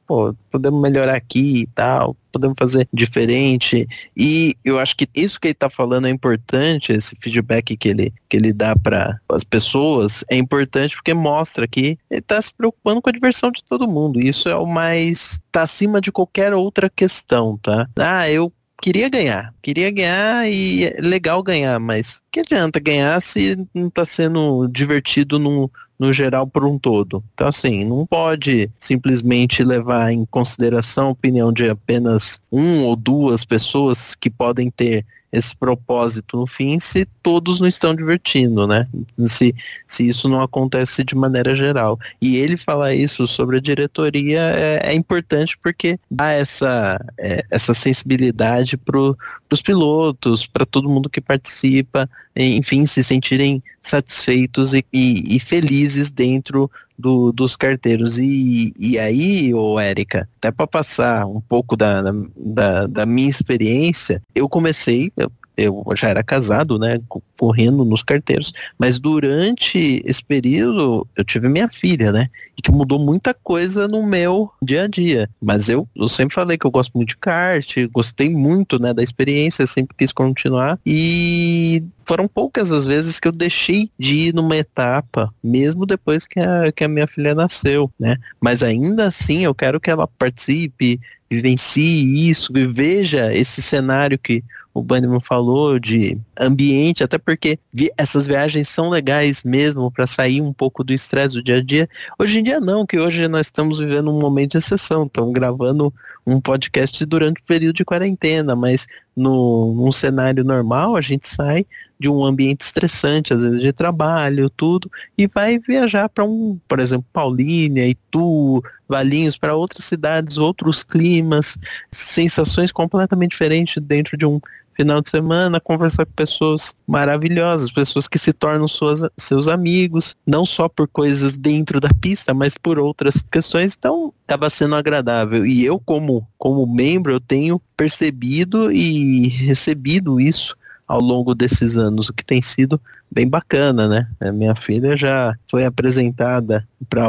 Pô, podemos melhorar aqui e tal, podemos fazer diferente. E eu acho que isso que ele está falando é importante, esse feedback que ele, que ele dá para as pessoas é importante porque mostra que ele está se preocupando com a diversão de todo mundo. Isso é o mais. está acima de qualquer outra questão, tá? Ah, eu queria ganhar. Queria ganhar e é legal ganhar, mas que adianta ganhar se não está sendo divertido no, no geral por um todo. Então, assim, não pode simplesmente levar em consideração a opinião de apenas um ou duas pessoas que podem ter esse propósito no fim se todos não estão divertindo, né? Se, se isso não acontece de maneira geral. E ele falar isso sobre a diretoria é, é importante porque dá essa, é, essa sensibilidade para os pilotos, para todo mundo que participa, enfim, se sentirem satisfeitos e, e, e felizes dentro do, dos carteiros. E, e aí, ô Érica, até para passar um pouco da, da, da, minha experiência, eu comecei, eu eu já era casado, né, correndo nos carteiros, mas durante esse período eu tive minha filha, né, e que mudou muita coisa no meu dia a dia. Mas eu, eu sempre falei que eu gosto muito de kart, gostei muito, né, da experiência, sempre quis continuar e foram poucas as vezes que eu deixei de ir numa etapa, mesmo depois que a, que a minha filha nasceu, né? Mas ainda assim eu quero que ela participe, vivencie isso e veja esse cenário que o Bannerman falou de ambiente, até porque essas viagens são legais mesmo para sair um pouco do estresse do dia a dia. Hoje em dia não, que hoje nós estamos vivendo um momento de exceção, estamos gravando um podcast durante o período de quarentena, mas no, num cenário normal a gente sai de um ambiente estressante, às vezes de trabalho, tudo, e vai viajar para um, por exemplo, Paulínia, Itu, Valinhos, para outras cidades, outros climas, sensações completamente diferentes dentro de um final de semana, conversar com pessoas maravilhosas, pessoas que se tornam suas, seus amigos, não só por coisas dentro da pista, mas por outras questões, então acaba sendo agradável. E eu, como, como membro, eu tenho percebido e recebido isso ao longo desses anos, o que tem sido bem bacana, né? A minha filha já foi apresentada para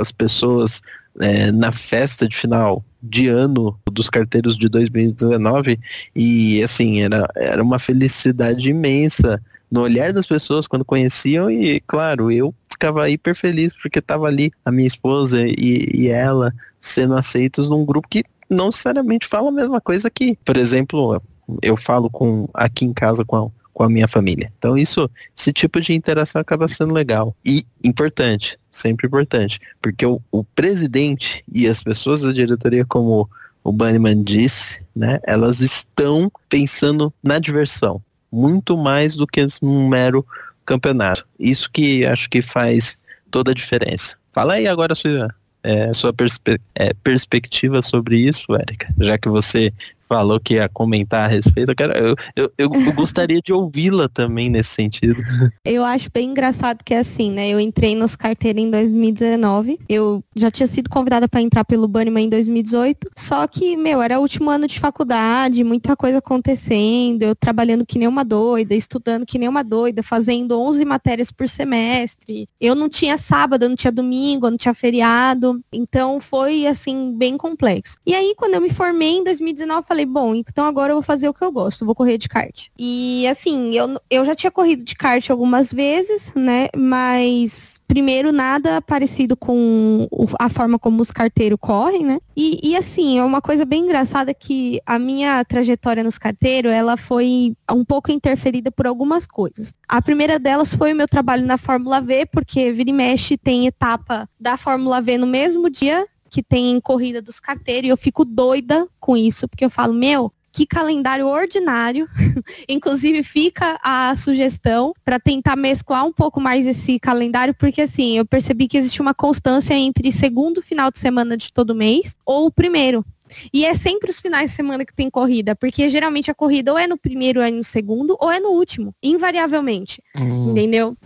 as pessoas é, na festa de final de ano dos carteiros de 2019 e assim era, era uma felicidade imensa no olhar das pessoas quando conheciam e claro eu ficava hiper feliz porque estava ali a minha esposa e, e ela sendo aceitos num grupo que não necessariamente fala a mesma coisa que por exemplo eu falo com aqui em casa com com a minha família. Então isso, esse tipo de interação acaba sendo legal e importante, sempre importante, porque o, o presidente e as pessoas da diretoria, como o Banniman disse, né, elas estão pensando na diversão, muito mais do que num mero campeonato. Isso que acho que faz toda a diferença. Fala aí agora sua, é, sua perspe é, perspectiva sobre isso, Érica, já que você falou que ia comentar a respeito, eu, quero, eu, eu, eu gostaria de ouvi-la também nesse sentido. Eu acho bem engraçado que é assim, né? Eu entrei nos carteiros em 2019, eu já tinha sido convidada para entrar pelo Bannerman em 2018, só que, meu, era o último ano de faculdade, muita coisa acontecendo, eu trabalhando que nem uma doida, estudando que nem uma doida, fazendo 11 matérias por semestre. Eu não tinha sábado, não tinha domingo, não tinha feriado, então foi, assim, bem complexo. E aí, quando eu me formei em 2019, eu falei, falei, bom, então agora eu vou fazer o que eu gosto, vou correr de kart. E assim, eu, eu já tinha corrido de kart algumas vezes, né? Mas primeiro nada parecido com a forma como os carteiros correm, né? E, e, assim, é uma coisa bem engraçada que a minha trajetória nos carteiros, ela foi um pouco interferida por algumas coisas. A primeira delas foi o meu trabalho na Fórmula V, porque vira e mexe tem etapa da Fórmula V no mesmo dia que tem corrida dos carteiros e eu fico doida com isso, porque eu falo, meu, que calendário ordinário. [laughs] Inclusive, fica a sugestão para tentar mesclar um pouco mais esse calendário, porque assim, eu percebi que existe uma constância entre segundo final de semana de todo mês ou o primeiro. E é sempre os finais de semana que tem corrida, porque geralmente a corrida ou é no primeiro, ou é no segundo, ou é no último, invariavelmente. Hum. Entendeu?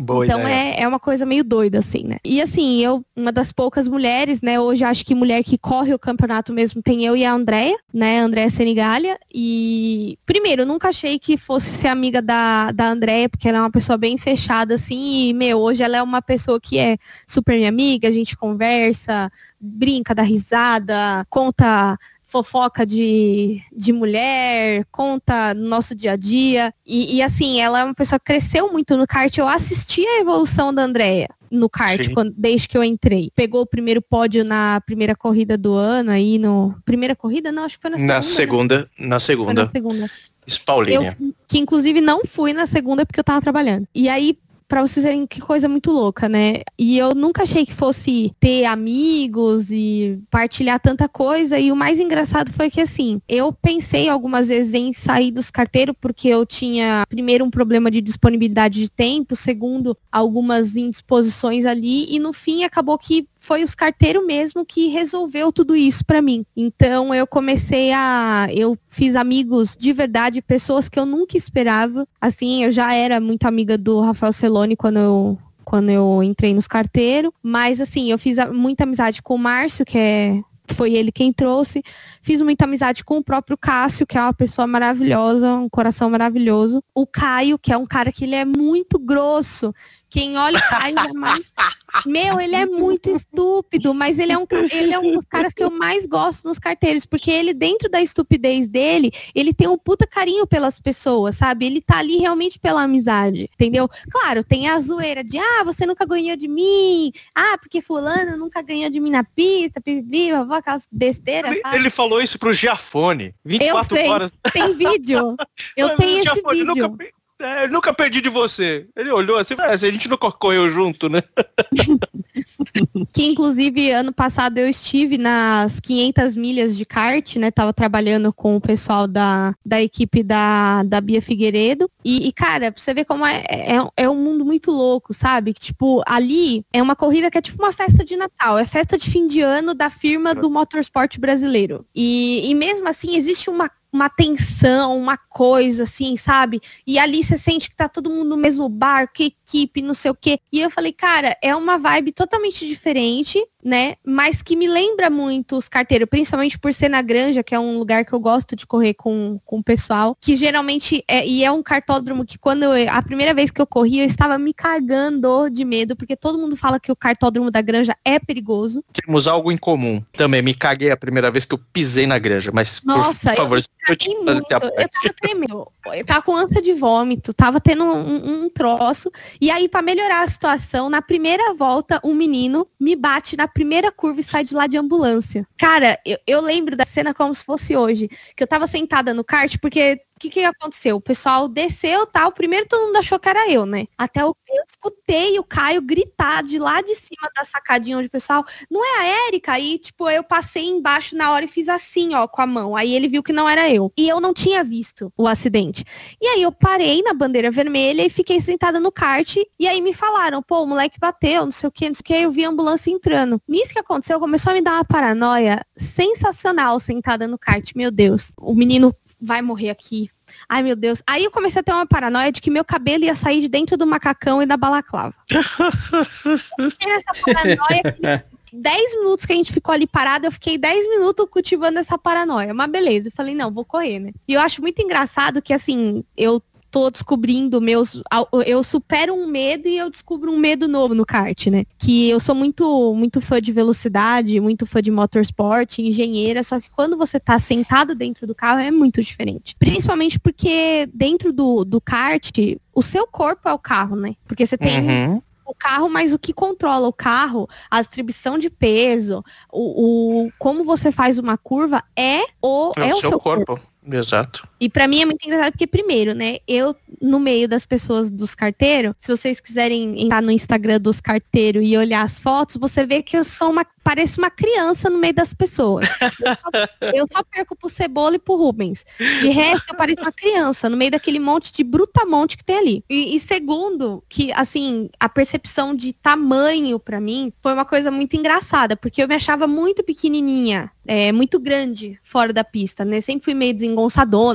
Boa então é, é uma coisa meio doida, assim, né? E assim, eu, uma das poucas mulheres, né? Hoje acho que mulher que corre o campeonato mesmo tem eu e a Andréia, né? Andréia Senigalha. E primeiro, eu nunca achei que fosse ser amiga da, da Andréia, porque ela é uma pessoa bem fechada, assim, e, meu, hoje ela é uma pessoa que é super minha amiga, a gente conversa, brinca, dá risada, conta fofoca de, de mulher, conta no nosso dia a dia. E, e, assim, ela é uma pessoa que cresceu muito no kart. Eu assisti a evolução da Andrea no kart quando, desde que eu entrei. Pegou o primeiro pódio na primeira corrida do ano aí no. Primeira corrida? Não, acho que foi na segunda. Na segunda, né? na segunda. Foi na segunda. Eu, que inclusive não fui na segunda porque eu tava trabalhando. E aí para vocês verem que coisa muito louca, né? E eu nunca achei que fosse ter amigos e partilhar tanta coisa. E o mais engraçado foi que, assim, eu pensei algumas vezes em sair dos carteiros porque eu tinha, primeiro, um problema de disponibilidade de tempo, segundo, algumas indisposições ali. E no fim, acabou que foi os carteiros mesmo que resolveu tudo isso para mim. Então eu comecei a eu fiz amigos de verdade, pessoas que eu nunca esperava. Assim, eu já era muito amiga do Rafael Celone quando eu quando eu entrei nos carteiros, mas assim, eu fiz muita amizade com o Márcio, que é foi ele quem trouxe. Fiz muita amizade com o próprio Cássio, que é uma pessoa maravilhosa, um coração maravilhoso. O Caio, que é um cara que ele é muito grosso. Quem olha o Caio jamais. Meu, ele é muito estúpido, mas ele é, um, ele é um dos caras que eu mais gosto nos carteiros, porque ele, dentro da estupidez dele, ele tem um puta carinho pelas pessoas, sabe? Ele tá ali realmente pela amizade, entendeu? Claro, tem a zoeira de, ah, você nunca ganhou de mim, ah, porque fulano nunca ganhou de mim na pista, pipi, aquelas besteiras. Ele, ele, falou isso pro Giafone, 24 eu sei, horas. Tem vídeo. [laughs] Eu tenho esse vídeo. Nunca, é, nunca perdi de você. Ele olhou assim, ah, a gente nunca correu junto, né? [laughs] que inclusive ano passado eu estive nas 500 milhas de kart, né? Tava trabalhando com o pessoal da, da equipe da, da Bia Figueiredo. E, e cara, pra você ver como é, é, é, um mundo muito louco, sabe? Que, tipo, ali é uma corrida que é tipo uma festa de Natal, é festa de fim de ano da firma do motorsport brasileiro. E, e mesmo assim existe uma uma tensão, uma coisa assim, sabe? E ali você sente que tá todo mundo no mesmo barco, equipe, não sei o quê. E eu falei, cara, é uma vibe totalmente diferente né? Mas que me lembra muito os carteiros, principalmente por ser na Granja, que é um lugar que eu gosto de correr com, com o pessoal, que geralmente é, e é um cartódromo que quando eu, a primeira vez que eu corri, eu estava me cagando de medo, porque todo mundo fala que o cartódromo da Granja é perigoso. Temos algo em comum. Também me caguei a primeira vez que eu pisei na Granja, mas Nossa, por, favor, eu, eu, te muito, eu tava tremendo, eu tava com ânsia de vômito, tava tendo um, um troço, e aí para melhorar a situação, na primeira volta, um menino me bate na primeira curva e sai de lá de ambulância. Cara, eu, eu lembro da cena como se fosse hoje. Que eu tava sentada no kart, porque que, que aconteceu? O pessoal desceu, tal. Primeiro todo mundo achou que era eu, né? Até o eu escutei o Caio gritar de lá de cima da sacadinha onde o pessoal, não é a Érica? Aí, tipo, eu passei embaixo na hora e fiz assim, ó, com a mão. Aí ele viu que não era eu. E eu não tinha visto o acidente. E aí eu parei na bandeira vermelha e fiquei sentada no kart. E aí me falaram, pô, o moleque bateu, não sei o que, não sei o que. Eu vi a ambulância entrando. Nisso que aconteceu, começou a me dar uma paranoia sensacional sentada no kart. Meu Deus, o menino vai morrer aqui. Ai, meu Deus. Aí eu comecei a ter uma paranoia de que meu cabelo ia sair de dentro do macacão e da balaclava. [laughs] Fiquei essa paranoia que 10 [laughs] minutos que a gente ficou ali parado, eu fiquei 10 minutos cultivando essa paranoia. Mas beleza, eu falei, não, vou correr, né? E eu acho muito engraçado que, assim, eu tô descobrindo meus. Eu supero um medo e eu descubro um medo novo no kart, né? Que eu sou muito, muito fã de velocidade, muito fã de motorsport, engenheira, só que quando você tá sentado dentro do carro é muito diferente. Principalmente porque dentro do, do kart, o seu corpo é o carro, né? Porque você tem. Uhum o carro, mas o que controla o carro, a distribuição de peso, o, o como você faz uma curva é o, é, é o seu, seu corpo. corpo. Exato. E para mim é muito engraçado porque, primeiro, né, eu, no meio das pessoas dos carteiros, se vocês quiserem entrar no Instagram dos carteiros e olhar as fotos, você vê que eu sou uma, parece uma criança no meio das pessoas. Eu só, [laughs] eu só perco pro Cebola e pro Rubens. De resto, eu pareço uma criança no meio daquele monte de brutamonte que tem ali. E, e segundo, que, assim, a percepção de tamanho para mim foi uma coisa muito engraçada, porque eu me achava muito pequenininha, é, muito grande fora da pista, né? Sempre fui meio desengonçadona,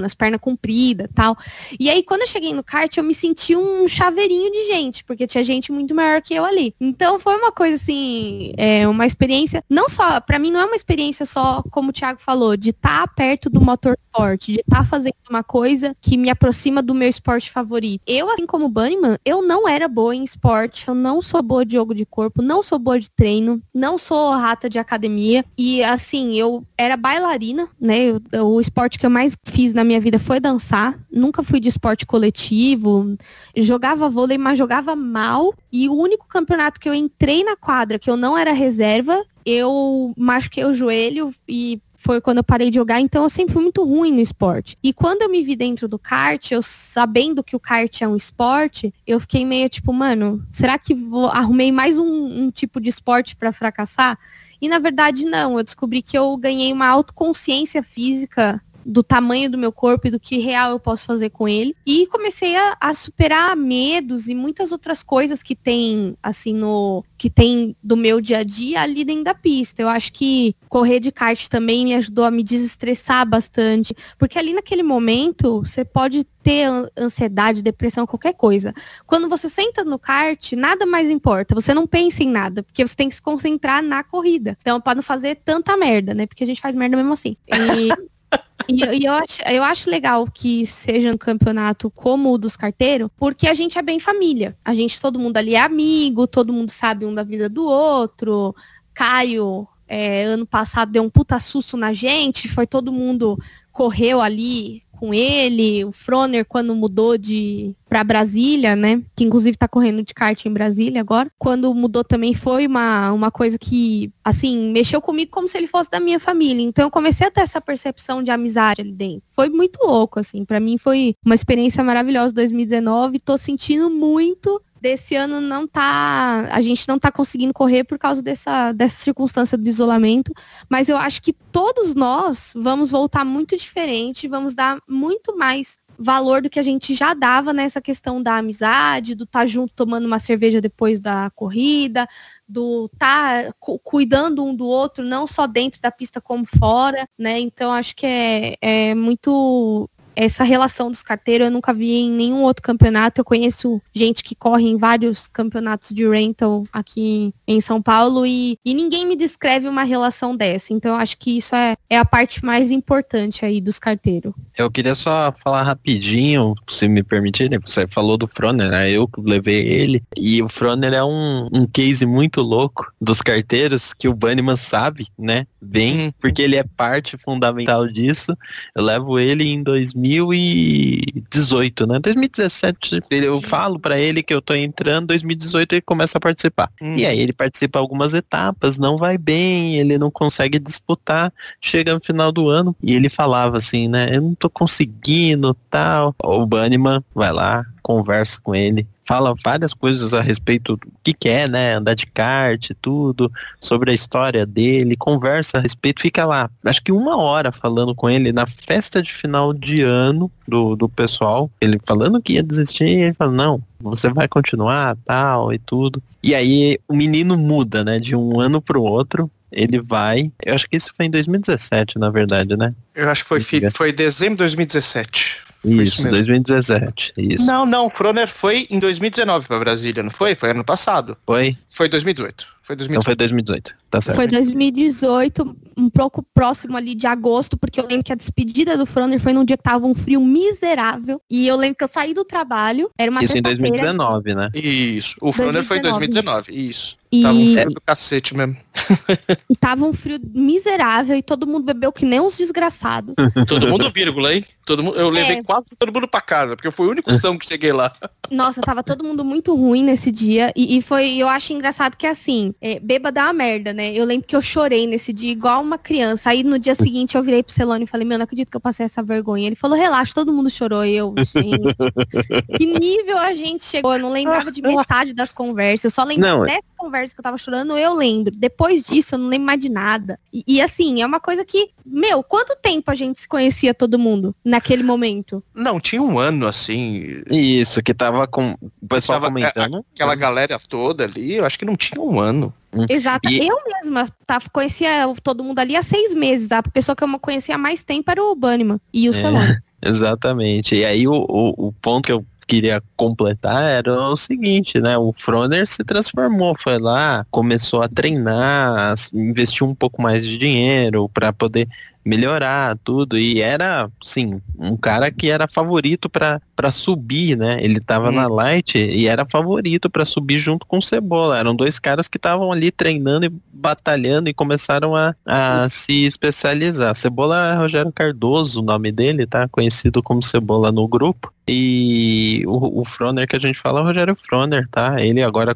as pernas compridas tal. E aí, quando eu cheguei no kart, eu me senti um chaveirinho de gente, porque tinha gente muito maior que eu ali. Então, foi uma coisa, assim, é, uma experiência, não só, para mim não é uma experiência só, como o Thiago falou, de estar tá perto do motorsport, de estar tá fazendo uma coisa que me aproxima do meu esporte favorito. Eu, assim como Bunnyman, eu não era boa em esporte, eu não sou boa de jogo de corpo, não sou boa de treino, não sou rata de academia. E, assim, eu era bailarina, né? o esporte que eu mais fiz na minha vida foi dançar. Nunca fui de esporte coletivo. Jogava vôlei, mas jogava mal. E o único campeonato que eu entrei na quadra, que eu não era reserva, eu machuquei o joelho e foi quando eu parei de jogar, então eu sempre fui muito ruim no esporte. E quando eu me vi dentro do kart, eu sabendo que o kart é um esporte, eu fiquei meio tipo, mano, será que vou arrumei mais um, um tipo de esporte para fracassar? E na verdade não, eu descobri que eu ganhei uma autoconsciência física do tamanho do meu corpo e do que real eu posso fazer com ele. E comecei a, a superar medos e muitas outras coisas que tem, assim, no. que tem do meu dia a dia ali dentro da pista. Eu acho que correr de kart também me ajudou a me desestressar bastante. Porque ali naquele momento, você pode ter ansiedade, depressão, qualquer coisa. Quando você senta no kart, nada mais importa. Você não pensa em nada, porque você tem que se concentrar na corrida. Então, para não fazer tanta merda, né? Porque a gente faz merda mesmo assim. E, [laughs] e, e eu, acho, eu acho legal que seja um campeonato como o dos carteiros, porque a gente é bem família. A gente, todo mundo ali é amigo, todo mundo sabe um da vida do outro. Caio, é, ano passado, deu um puta susto na gente, foi todo mundo correu ali com ele, o Froner quando mudou de para Brasília, né? Que inclusive tá correndo de kart em Brasília agora. Quando mudou também foi uma, uma coisa que, assim, mexeu comigo como se ele fosse da minha família. Então eu comecei a ter essa percepção de amizade ali dentro. Foi muito louco, assim. para mim foi uma experiência maravilhosa 2019. Tô sentindo muito desse ano não tá. A gente não tá conseguindo correr por causa dessa, dessa circunstância do isolamento. Mas eu acho que todos nós vamos voltar muito diferente, vamos dar muito mais valor do que a gente já dava nessa questão da amizade, do estar tá junto tomando uma cerveja depois da corrida, do estar tá cuidando um do outro, não só dentro da pista como fora, né? Então acho que é, é muito essa relação dos carteiros eu nunca vi em nenhum outro campeonato. Eu conheço gente que corre em vários campeonatos de rental aqui em São Paulo e, e ninguém me descreve uma relação dessa. Então eu acho que isso é, é a parte mais importante aí dos carteiros. Eu queria só falar rapidinho, se me permitir, né? Você falou do Froner, né? Eu levei ele. E o Froner é um, um case muito louco dos carteiros que o Banniman sabe, né? Bem, uhum. porque ele é parte fundamental disso. Eu levo ele em 2000 2018, né? 2017, eu falo para ele que eu tô entrando, 2018 ele começa a participar. Hum. E aí ele participa algumas etapas, não vai bem, ele não consegue disputar, chega no final do ano e ele falava assim, né? Eu não tô conseguindo, tal. O Banniman vai lá, conversa com ele, fala várias coisas a respeito do que, que é, né? Andar de kart, tudo, sobre a história dele, conversa a respeito, fica lá, acho que uma hora falando com ele na festa de final de ano do, do pessoal, ele falando que ia desistir, e ele fala, não, você vai continuar, tal, e tudo. E aí o menino muda, né? De um ano pro outro, ele vai. Eu acho que isso foi em 2017, na verdade, né? Eu acho que foi, foi dezembro de 2017. Isso, isso 2017. Isso. Não, não, o Croner foi em 2019 para Brasília, não foi? Foi ano passado. Foi? Foi 2018. Foi 2018. Então foi 2018, tá certo. Foi 2018, um pouco próximo ali de agosto, porque eu lembro que a despedida do Froner foi num dia que tava um frio miserável. E eu lembro que eu saí do trabalho, era uma Isso em 2019, né? Isso. O Froner foi em 2019, isso. E... Tava um frio do cacete mesmo. [laughs] E tava um frio miserável e todo mundo bebeu que nem uns desgraçados. [laughs] todo mundo vírgula, hein? Todo mundo, eu levei é. quase todo mundo pra casa, porque eu fui o único são que cheguei lá. [laughs] Nossa, tava todo mundo muito ruim nesse dia. E, e foi, eu acho engraçado que assim, é, beba dá uma merda, né? Eu lembro que eu chorei nesse dia igual uma criança. Aí no dia seguinte eu virei pro Celone e falei, meu, não acredito que eu passei essa vergonha. Ele falou, relaxa, todo mundo chorou. E eu, gente, [laughs] que nível a gente chegou? Eu não lembrava de metade das conversas. Eu só lembro não, dessa conversa que eu tava chorando, eu lembro. Depois disso, eu não lembro mais de nada. E, e, assim, é uma coisa que, meu, quanto tempo a gente se conhecia todo mundo naquele momento? Não, tinha um ano assim. Isso, que tava com o pessoal tava, comentando. Aquela galera toda ali, eu acho que não tinha um ano. Hum. Exato. E... Eu mesma tá, conhecia todo mundo ali há seis meses. A pessoa que eu conhecia há mais tempo era o Bunnyman e o é, [laughs] Exatamente. E aí o, o, o ponto que eu queria completar era o seguinte, né? O Froner se transformou, foi lá, começou a treinar, investiu um pouco mais de dinheiro para poder melhorar tudo e era sim um cara que era favorito para subir né ele tava hum. na light e era favorito para subir junto com o Cebola eram dois caras que estavam ali treinando e batalhando e começaram a, a se especializar Cebola é Rogério Cardoso o nome dele tá conhecido como Cebola no grupo e o, o Froner que a gente fala é o Rogério Froner tá ele agora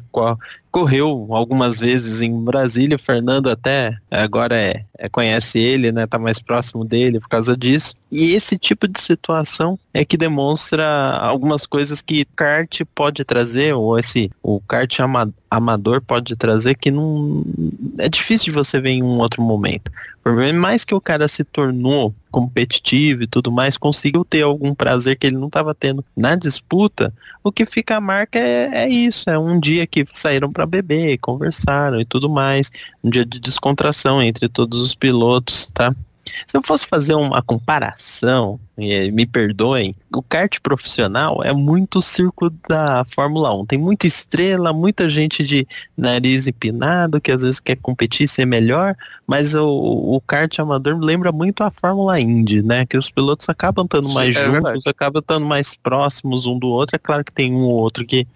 correu algumas vezes em Brasília, o Fernando até agora é, é, conhece ele, né, tá mais próximo dele por causa disso. E esse tipo de situação é que demonstra algumas coisas que kart pode trazer, ou esse o kart amador pode trazer que não é difícil de você ver em um outro momento. Por mais que o cara se tornou competitivo e tudo mais, conseguiu ter algum prazer que ele não estava tendo na disputa, o que fica a marca é, é isso, é um dia que saíram para beber, conversaram e tudo mais, um dia de descontração entre todos os pilotos, tá? Se eu fosse fazer uma comparação, me perdoem, o kart profissional é muito o circo da Fórmula 1. Tem muita estrela, muita gente de nariz empinado que às vezes quer competir ser melhor, mas o, o kart amador lembra muito a Fórmula Indy, né? Que os pilotos acabam estando mais é juntos, verdade. acabam estando mais próximos um do outro. É claro que tem um ou outro que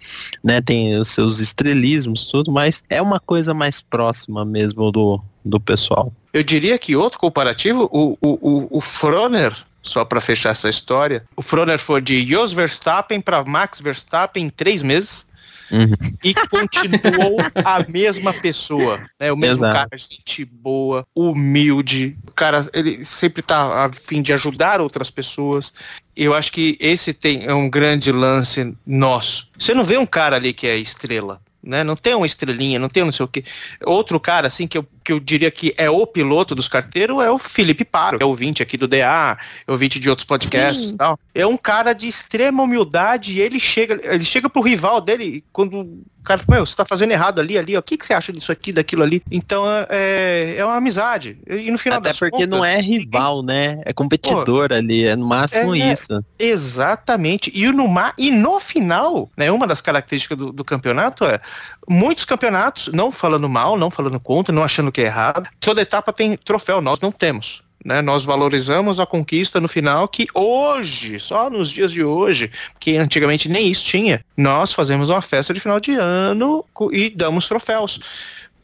né, tem os seus estrelismos, tudo, mas é uma coisa mais próxima mesmo do, do pessoal. Eu diria que outro comparativo, o, o, o, o Froner, só para fechar essa história, o Froner foi de Jos Verstappen para Max Verstappen em três meses. Uhum. E continuou a mesma pessoa, né? O mesmo Exato. cara, gente boa, humilde, o cara, ele sempre tá a fim de ajudar outras pessoas. Eu acho que esse tem é um grande lance nosso. Você não vê um cara ali que é estrela, né? Não tem uma estrelinha, não tem um não sei o que. Outro cara, assim, que eu, que eu diria que é o piloto dos carteiros é o Felipe Paro, é o ouvinte aqui do DA, é ouvinte de outros podcasts e tal. É um cara de extrema humildade e ele chega, ele chega pro rival dele quando cara, meu, você tá fazendo errado ali, ali, ó. o que, que você acha disso aqui, daquilo ali? Então é, é uma amizade. E no final Até porque contas, não é rival, né? É competidor pô, ali, é no máximo é, isso. Exatamente. E no, e no final, né, uma das características do, do campeonato é muitos campeonatos, não falando mal, não falando contra, não achando que é errado, toda etapa tem troféu, nós não temos. Né, nós valorizamos a conquista no final que hoje, só nos dias de hoje, que antigamente nem isso tinha, nós fazemos uma festa de final de ano e damos troféus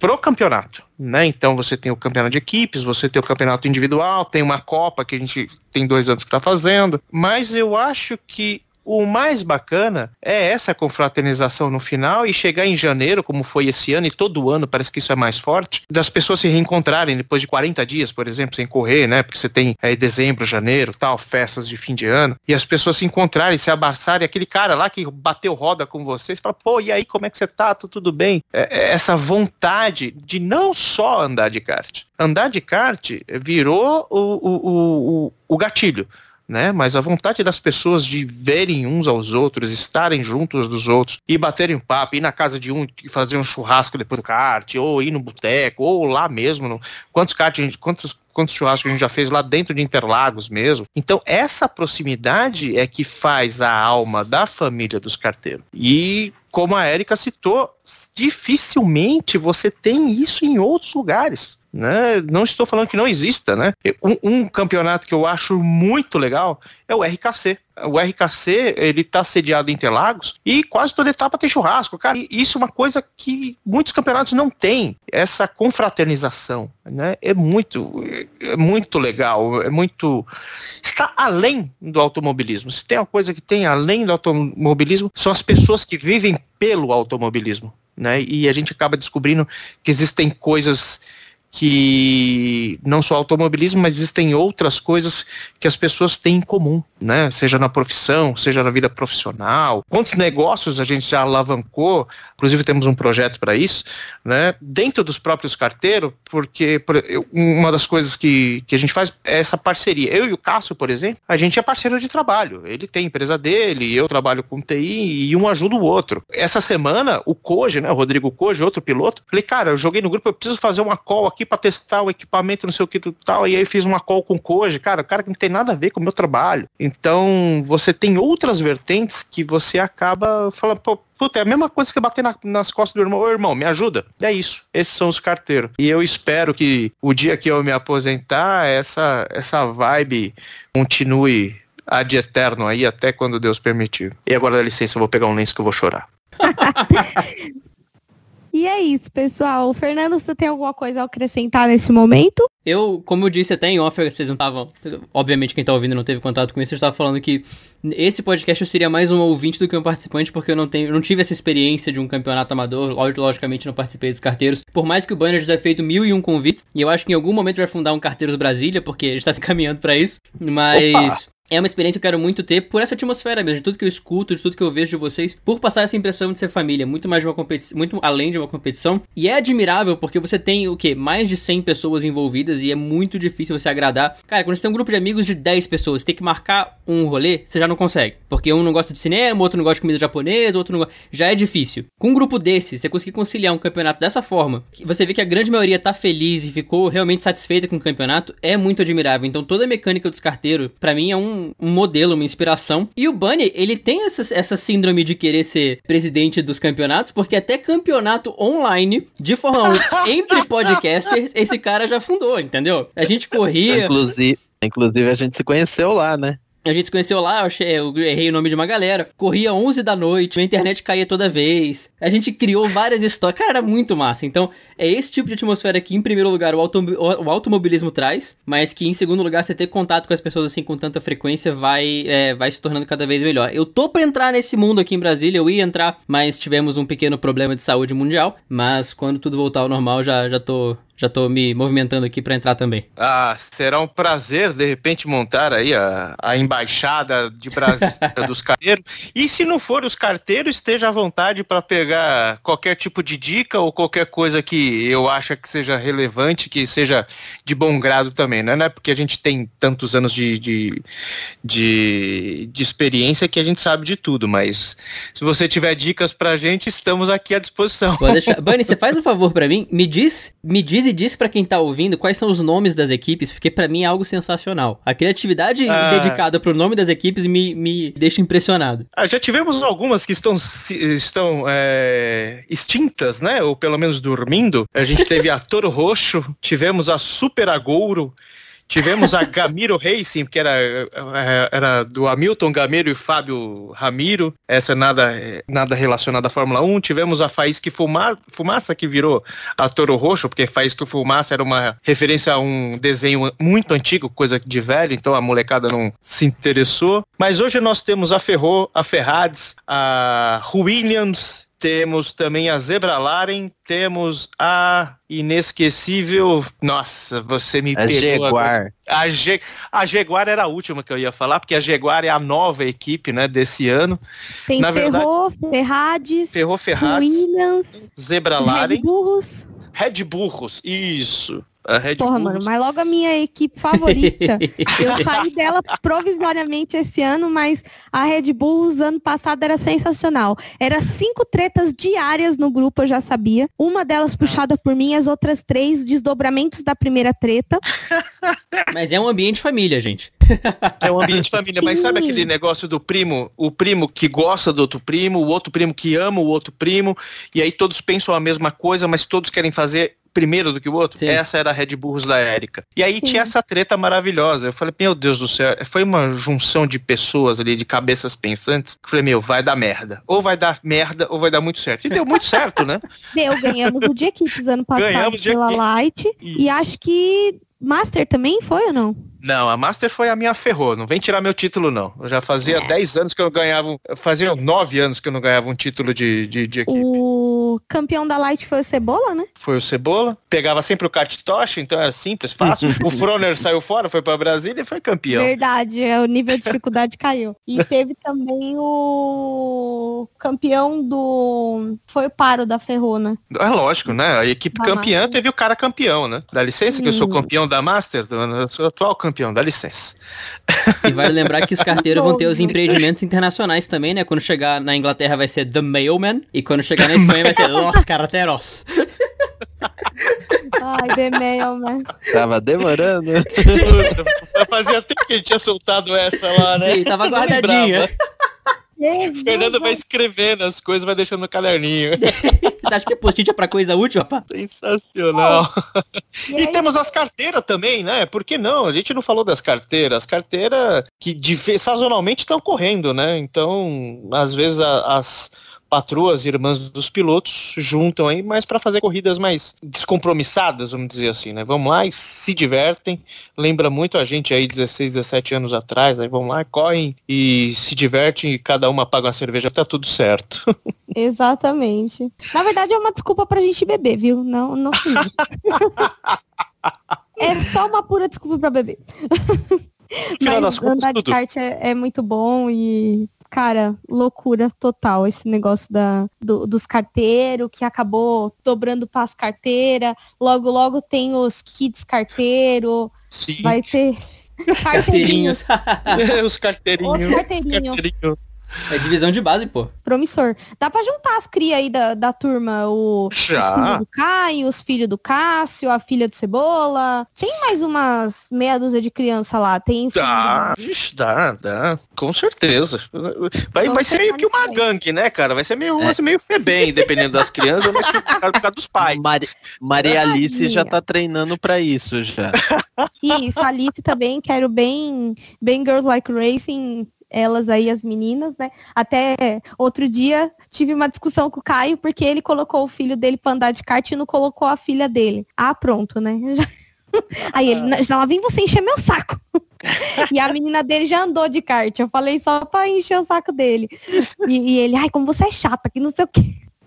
pro campeonato, né? Então você tem o campeonato de equipes, você tem o campeonato individual, tem uma Copa que a gente tem dois anos que está fazendo, mas eu acho que o mais bacana é essa confraternização no final e chegar em janeiro, como foi esse ano, e todo ano parece que isso é mais forte, das pessoas se reencontrarem depois de 40 dias, por exemplo, sem correr, né? Porque você tem aí dezembro, janeiro, tal, festas de fim de ano, e as pessoas se encontrarem, se abraçarem, aquele cara lá que bateu roda com vocês, fala, pô, e aí, como é que você tá? Tá tudo bem? É, é essa vontade de não só andar de kart. Andar de kart virou o, o, o, o gatilho né? Mas a vontade das pessoas de verem uns aos outros, estarem juntos dos outros, e baterem papo, ir na casa de um e fazer um churrasco depois do kart, ou ir no boteco, ou lá mesmo. No... Quantos kart, quantos quantos churrascos a gente já fez lá dentro de Interlagos mesmo. Então, essa proximidade é que faz a alma da família dos carteiros. E, como a Érica citou, dificilmente você tem isso em outros lugares. Né? Não estou falando que não exista, né? Um, um, campeonato que eu acho muito legal é o RKC. O RKC, ele tá sediado em Interlagos e quase toda etapa tem churrasco, cara. E isso é uma coisa que muitos campeonatos não têm, essa confraternização, né? É muito, é muito legal, é muito... Está além do automobilismo. Se tem uma coisa que tem além do automobilismo, são as pessoas que vivem pelo automobilismo, né? E a gente acaba descobrindo que existem coisas que não só automobilismo, mas existem outras coisas que as pessoas têm em comum, né? Seja na profissão, seja na vida profissional. Quantos negócios a gente já alavancou, inclusive temos um projeto para isso, né? Dentro dos próprios carteiros, porque uma das coisas que, que a gente faz é essa parceria. Eu e o Cássio, por exemplo, a gente é parceiro de trabalho. Ele tem empresa dele, eu trabalho com TI e um ajuda o outro. Essa semana, o Koji, né? O Rodrigo Koji, outro piloto, falei, cara, eu joguei no grupo, eu preciso fazer uma call aqui para testar o equipamento, não sei o que tal. E aí fiz uma call com o Koji, cara, o cara que não tem nada a ver com o meu trabalho. Então, você tem outras vertentes que você acaba falando, pô, Puta, é a mesma coisa que bater na, nas costas do irmão. Ô, irmão, me ajuda. É isso. Esses são os carteiros. E eu espero que o dia que eu me aposentar, essa, essa vibe continue ad eterno aí, até quando Deus permitir. E agora, dá licença, eu vou pegar um lenço que eu vou chorar. [laughs] E é isso, pessoal. Fernando, você tem alguma coisa a acrescentar nesse momento? Eu, como eu disse até em off, vocês não estavam. Obviamente, quem tá ouvindo não teve contato com isso, eu estava falando que esse podcast eu seria mais um ouvinte do que um participante, porque eu não, tenho, não tive essa experiência de um campeonato amador. Logicamente, não participei dos carteiros. Por mais que o Banner já tenha feito mil e um convites, e eu acho que em algum momento vai fundar um Carteiros Brasília, porque ele está se caminhando para isso. Mas. Opa! É uma experiência que eu quero muito ter por essa atmosfera mesmo, de tudo que eu escuto, de tudo que eu vejo de vocês, por passar essa impressão de ser família, muito mais de uma competição, muito além de uma competição. E é admirável porque você tem o quê? Mais de 100 pessoas envolvidas e é muito difícil você agradar. Cara, quando você tem um grupo de amigos de 10 pessoas, você tem que marcar um rolê, você já não consegue. Porque um não gosta de cinema, outro não gosta de comida japonesa, outro não gosta. Já é difícil. Com um grupo desse, você conseguir conciliar um campeonato dessa forma, você vê que a grande maioria tá feliz e ficou realmente satisfeita com o campeonato, é muito admirável. Então toda a mecânica dos carteiros, para mim, é um, um modelo, uma inspiração. E o Bunny, ele tem essa, essa síndrome de querer ser presidente dos campeonatos, porque até campeonato online de Fórmula [laughs] 1 entre podcasters, esse cara já fundou, entendeu? A gente corria. Inclusive, inclusive a gente se conheceu lá, né? A gente se conheceu lá, eu, achei, eu errei o nome de uma galera. Corria 11 da noite, a internet caía toda vez. A gente criou várias histórias. Cara, era muito massa. Então, é esse tipo de atmosfera que, em primeiro lugar, o, o automobilismo traz, mas que, em segundo lugar, você ter contato com as pessoas assim com tanta frequência vai, é, vai se tornando cada vez melhor. Eu tô pra entrar nesse mundo aqui em Brasília, eu ia entrar, mas tivemos um pequeno problema de saúde mundial. Mas quando tudo voltar ao normal, já, já tô já tô me movimentando aqui para entrar também. Ah, será um prazer, de repente, montar aí a, a embaixada de Brasília [laughs] dos carteiros. E se não for os carteiros, esteja à vontade para pegar qualquer tipo de dica ou qualquer coisa que eu acho que seja relevante, que seja de bom grado também, né? Não é porque a gente tem tantos anos de, de, de, de experiência que a gente sabe de tudo, mas se você tiver dicas pra gente, estamos aqui à disposição. Pode deixar. Bunny, você faz um favor para mim? Me diz, me diz e diz para quem tá ouvindo quais são os nomes das equipes, porque para mim é algo sensacional. A criatividade ah. dedicada pro nome das equipes me, me deixa impressionado. Ah, já tivemos algumas que estão, estão é, extintas, né? Ou pelo menos dormindo. A gente teve a Toro Roxo, tivemos a Super Agouro, Tivemos a Gamiro Racing, que era, era do Hamilton Gamiro e Fábio Ramiro, essa nada, nada relacionada à Fórmula 1. Tivemos a Faísca Fuma, Fumaça, que virou a Toro Roxo, porque Faísca Fumaça era uma referência a um desenho muito antigo, coisa de velho, então a molecada não se interessou. Mas hoje nós temos a Ferro, a Ferrades, a Williams, temos também a Zebra Laren, temos a inesquecível. Nossa, você me a pegou. Jaguar. A, Je... a Jaguar era a última que eu ia falar, porque a Jaguar é a nova equipe, né, desse ano. Tem Na Ferro, verdade, Ferrades, Ferro Ferrades, Williams, Zebra Laren, Red Burros. Red Burros, isso. A Red Porra, mano, mas logo a minha equipe favorita. eu [laughs] saí dela provisoriamente esse ano, mas a Red Bull ano passado era sensacional. Era cinco tretas diárias no grupo, eu já sabia. Uma delas puxada por mim, as outras três desdobramentos da primeira treta. [laughs] Mas é um ambiente família, gente. É um ambiente família, mas sabe aquele negócio do primo, o primo que gosta do outro primo, o outro primo que ama o outro primo, e aí todos pensam a mesma coisa, mas todos querem fazer primeiro do que o outro. Sim. Essa era a Red Bulls da Érica. E aí Sim. tinha essa treta maravilhosa. Eu falei, meu Deus do céu, foi uma junção de pessoas ali, de cabeças pensantes. Eu falei, meu, vai dar merda. Ou vai dar merda, ou vai dar muito certo. E deu muito certo, né? [laughs] Deu, ganhamos o de equipes ano passado ganhamos pela Light. Isso. E acho que Master também foi ou não? Não, a Master foi a minha ferrou. Não vem tirar meu título, não. Eu já fazia é. 10 anos que eu ganhava. Fazia 9 anos que eu não ganhava um título de, de, de equipe. O campeão da Light foi o Cebola, né? Foi o Cebola. Pegava sempre o kart Tocha, então era simples, fácil. [laughs] o Froner saiu fora, foi pra Brasília e foi campeão. Verdade, é, o nível de dificuldade caiu. [laughs] E teve também o campeão do. Foi o Paro da Ferrona. Né? É lógico, né? A equipe da campeã Master. teve o cara campeão, né? Dá licença Sim. que eu sou campeão da Master, eu sou atual campeão campeão, dá licença. E vale lembrar que os carteiros vão ter os empreendimentos internacionais também, né? Quando chegar na Inglaterra vai ser The Mailman e quando chegar na Espanha vai ser Los Carteros. Ai, The Mailman. Tava demorando. Fazia tempo que a gente tinha soltado essa lá, né? Sim, tava guardadinha. O [laughs] Fernando vai escrevendo as coisas, vai deixando no caderninho. [laughs] Você acha que post-it é pra coisa útil, rapaz? Sensacional. Oh. E, e temos as carteiras também, né? Por que não? A gente não falou das carteiras. As carteiras que de, sazonalmente estão correndo, né? Então, às vezes a, as patroas, irmãs dos pilotos, juntam aí, mas para fazer corridas mais descompromissadas, vamos dizer assim, né? Vamos lá e se divertem. Lembra muito a gente aí 16, 17 anos atrás, aí vão lá, correm e se divertem e cada uma paga uma cerveja, tá tudo certo. [laughs] Exatamente. Na verdade é uma desculpa pra gente beber, viu? Não, não [laughs] É só uma pura desculpa pra beber. Mas andar de kart é, é muito bom e, cara, loucura total esse negócio da, do- dos carteiros, que acabou dobrando para as carteiras. Logo, logo tem os kits carteiro, Sim. vai ter [laughs] Carteirinhos. [laughs] Os carteirinhos. Os carteirinhos. Os carteirinhos. É divisão de base, pô. promissor. Dá pra juntar as cria aí da, da turma, o, os filhos Já. do Caio, os filhos do Cássio, a filha do Cebola. Tem mais umas meia dúzia de criança lá. Tem filho Dá, Ixi, dá, dá, com certeza. Vai, Vamos vai ser meio que uma gangue, né, cara? Vai ser meio, vai ser meio febem, dependendo das crianças, mas por causa por causa dos pais. Mari- Maria Alice já tá treinando pra isso já. Isso, a Alice também, quero bem, bem Girls Like Racing, elas aí, as meninas, né? Até outro dia tive uma discussão com o Caio, porque ele colocou o filho dele pra andar de kart e não colocou a filha dele. Ah, pronto, né? [laughs] Já- Aí ele, "Não, já lá vem você encher meu saco. [laughs] E a menina dele já andou de kart. Eu falei só pra encher o saco dele. E, e ele, ai, como você é chata, que não sei o quê.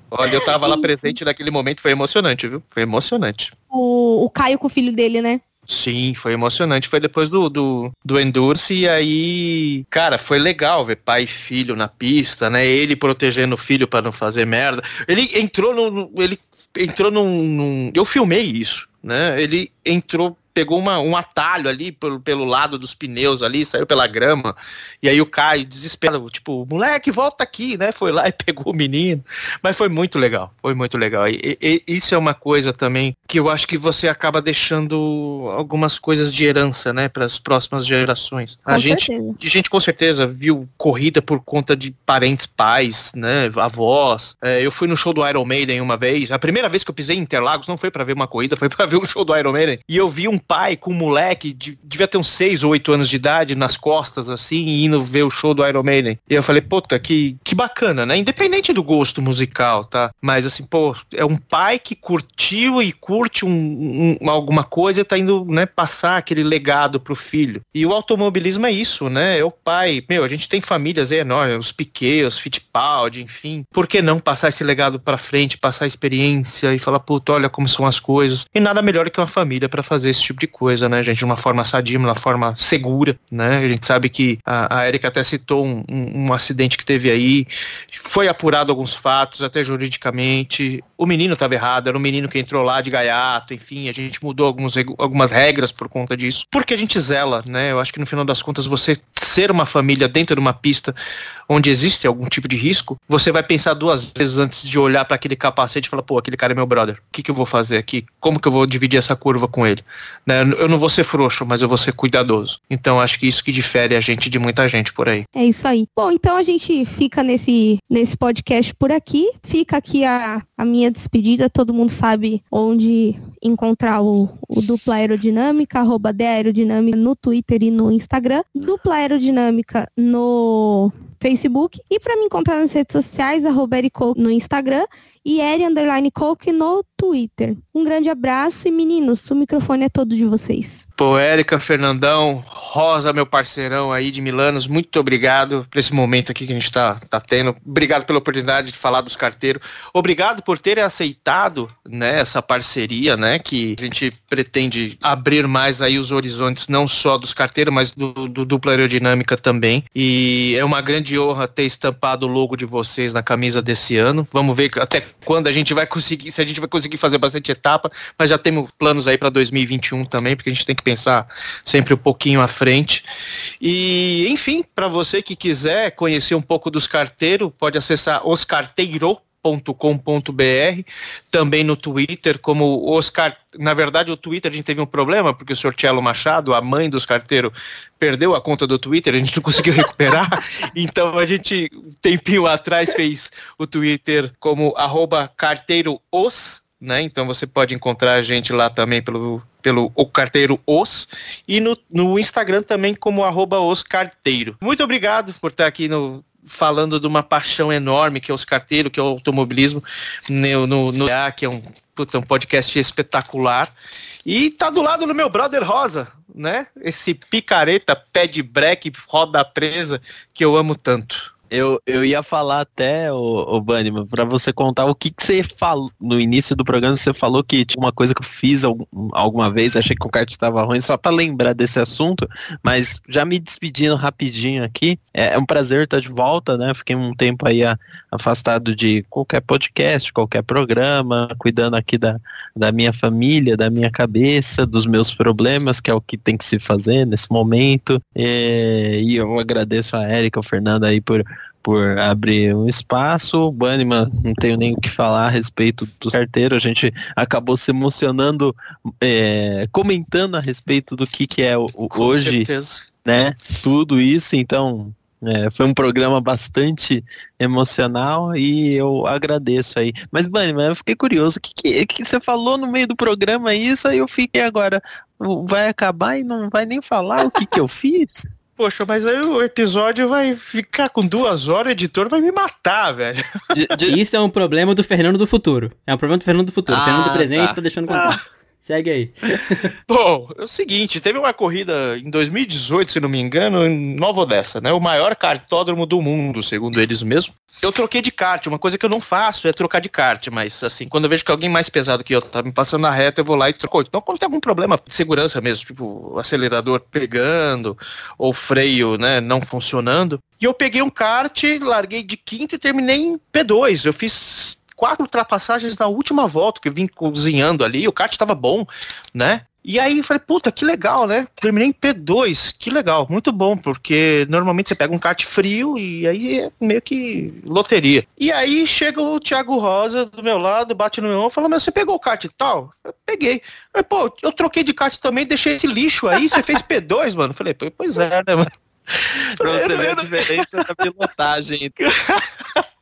Olha, eu tava lá presente naquele momento, foi emocionante, viu? Foi emocionante. O, o Caio com o filho dele, né? Sim, foi emocionante. Foi depois do, do, do Endurance e aí, cara, foi legal ver pai e filho na pista, né? Ele protegendo o filho pra não fazer merda. Ele entrou no- ele entrou num, num- Eu filmei isso, né? Ele entrou. Pegou uma, um atalho ali pelo, pelo lado dos pneus ali, saiu pela grama. E aí o Caio, desesperado, tipo, moleque, volta aqui, né? Foi lá [laughs] e pegou o menino. Mas foi muito legal, foi muito legal. E, e- isso é uma coisa também que eu acho que você acaba deixando algumas coisas de herança, né, para as próximas gerações. Com a gente, a gente com certeza viu corrida por conta de parentes, pais, né, avós. É, eu fui no show do Iron Maiden uma vez. A primeira vez que eu pisei em Interlagos não foi para ver uma corrida, foi para ver um show do Iron Maiden. E eu vi um pai com um moleque, de, devia ter uns 6 ou 8 anos de idade, nas costas, assim, indo ver o show do Iron Maiden. E eu falei, puta, que, que bacana, né? Independente do gosto musical, tá? Mas assim, pô, é um pai que curtiu e curte um, um- alguma coisa e tá indo, né, passar aquele legado pro filho. E o automobilismo é isso, né? É o pai. Meu, a gente tem famílias aí enormes, os Piquet, os Fittipaldi, enfim. Por que não passar esse legado pra frente, passar a experiência e falar, puta, olha como são as coisas. E nada melhor que uma família pra fazer esse tipo de coisa, né, gente? De uma forma sadia, de uma forma segura, né? A gente sabe que a, a Erika até citou um, um- um acidente que teve aí. Foi apurado alguns fatos, até juridicamente. O menino estava errado, era um menino que entrou lá de gaiato, enfim, a gente mudou alguns, algumas regras por conta disso. Porque a gente zela, né? Eu acho que no final das contas, você ser uma família dentro de uma pista onde existe algum tipo de risco, você vai pensar duas vezes antes de olhar para aquele capacete e falar, pô, aquele cara é meu brother. O que, que eu vou fazer aqui? Como que eu vou dividir essa curva com ele? Né? Eu não vou ser frouxo, mas eu vou ser cuidadoso. Então acho que isso que difere a gente de muita gente por aí. É isso aí. Bom, então a gente fica nesse, nesse podcast por aqui. Fica aqui a, a minha despedida. Todo mundo sabe onde encontrar o, o Dupla Aerodinâmica, arroba de Aerodinâmica no Twitter e no Instagram. Dupla Aerodinâmica no Facebook. E para me encontrar nas redes sociais, arroba Erico no Instagram e Eri Underline Coke no Twitter. Um grande abraço e meninos, o microfone é todo de vocês. Pô, Érica, Fernandão, Rosa, meu parceirão aí de Milanos, muito obrigado por esse momento aqui que a gente tá, tá tendo. Obrigado pela oportunidade de falar dos carteiros. Obrigado por terem aceitado, né, essa parceria, né, que a gente pretende abrir mais aí os horizontes, não só dos carteiros, mas do, do dupla aerodinâmica também. E é uma grande honra ter estampado o logo de vocês na camisa desse ano. Vamos ver até quando a gente vai conseguir, se a gente vai conseguir fazer bastante etapa, mas já temos planos aí para 2021 também, porque a gente tem que pensar sempre um pouquinho à frente. E, enfim, para você que quiser conhecer um pouco dos carteiros, pode acessar oscarteiro.com.br, também no Twitter, como Oscar. Na verdade, o Twitter a gente teve um problema, porque o senhor Tchelo Machado, a mãe dos carteiros, perdeu a conta do Twitter, a gente não [laughs] conseguiu recuperar. então a gente, um tempinho atrás, fez o Twitter como arroba carteiroos, né? Então você pode encontrar a gente lá também pelo, pelo o carteiro os e no, no Instagram também como arroba os carteiro. Muito obrigado por estar aqui no falando de uma paixão enorme que é os carteiros, que é o automobilismo no, no, no que é um, puta, um podcast espetacular. E tá do lado do meu brother Rosa, né? Esse picareta, pé de breque, roda presa, que eu amo tanto. Eu, eu ia falar até, o, o pra você contar o que, que você falou no início do programa. Você falou que tinha uma coisa que eu fiz algum, alguma vez, achei que o kart estava ruim, só para lembrar desse assunto. Mas já me despedindo rapidinho aqui, é, é um prazer estar de volta, né? Fiquei um tempo aí afastado de qualquer podcast, qualquer programa, cuidando aqui da, da minha família, da minha cabeça, dos meus problemas, que é o que tem que se fazer nesse momento. É, e eu agradeço a Érica, o Fernando aí por por abrir um espaço. Banniman, não tenho nem o que falar a respeito do carteiro. A gente acabou se emocionando, é, comentando a respeito do que, que é o, o hoje, certeza. né? Tudo isso. Então, é, foi um programa bastante emocional e eu agradeço aí. Mas, Banniman, eu fiquei curioso. O que, que, que você falou no meio do programa isso? Aí eu fiquei agora. Vai acabar e não vai nem falar o que, que eu fiz? [laughs] Poxa, mas aí o episódio vai ficar com duas horas, o editor vai me matar, velho. [laughs] Isso é um problema do Fernando do futuro. É um problema do Fernando do futuro. Ah, Fernando do presente tá, tá deixando contar. Ah. Segue aí. [laughs] Bom, é o seguinte, teve uma corrida em 2018, se não me engano, em Nova Odessa, né? O maior cartódromo do mundo, segundo eles mesmos. Eu troquei de kart, uma coisa que eu não faço é trocar de kart, mas assim, quando eu vejo que alguém mais pesado que eu tá me passando na reta, eu vou lá e troco. Então, quando tem algum problema de segurança mesmo, tipo acelerador pegando, ou freio, né, não funcionando. E eu peguei um kart, larguei de quinto e terminei em P2. Eu fiz quatro ultrapassagens na última volta, que eu vim cozinhando ali, o kart estava bom, né? E aí falei, puta, que legal, né? Terminei em P2, que legal, muito bom, porque normalmente você pega um kart frio e aí é meio que loteria. E aí chega o Thiago Rosa do meu lado, bate no meu ombro e fala, mas você pegou o kart e tal? Eu peguei. Eu, Pô, eu troquei de kart também, deixei esse lixo aí, você fez P2, mano? Falei, pois é, né, mano? Pra você ver a diferença da pilotagem. [laughs]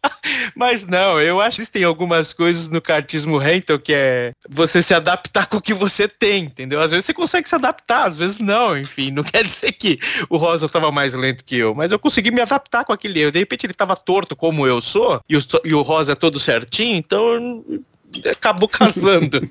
Mas não, eu acho que existem algumas coisas no kartismo rental que é você se adaptar com o que você tem, entendeu? Às vezes você consegue se adaptar, às vezes não, enfim, não [laughs] quer dizer que o Rosa estava mais lento que eu, mas eu consegui me adaptar com aquele erro. De repente ele estava torto como eu sou, e o, e o Rosa é todo certinho, então acabou [laughs] casando.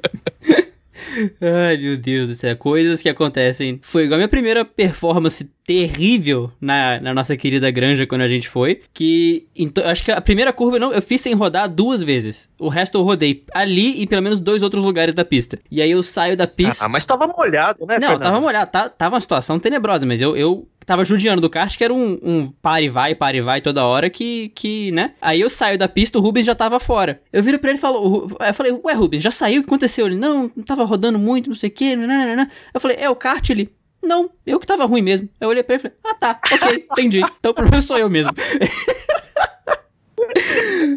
Ai, meu Deus do céu. Coisas que acontecem. Foi igual a minha primeira performance terrível na, na nossa querida granja quando a gente foi. Que então, acho que a primeira curva eu, não, eu fiz sem rodar duas vezes. O resto eu rodei ali e pelo menos dois outros lugares da pista. E aí eu saio da pista. Ah, mas tava molhado, né? Não, Fernando? tava molhado. Tá, tava uma situação tenebrosa, mas eu, eu tava judiando do kart, que era um, um pare vai, pare vai toda hora, que, que, né? Aí eu saio da pista, o Rubens já tava fora. Eu viro pra ele e falo, eu falei, ué, Rubens, já saiu? O que aconteceu? Ele, não, não tava rodando muito, não sei o que, Eu falei, é o kart, ele, não, eu que tava ruim mesmo. Eu olhei pra ele e falei, ah tá, ok, entendi. Então o problema sou eu mesmo. [laughs]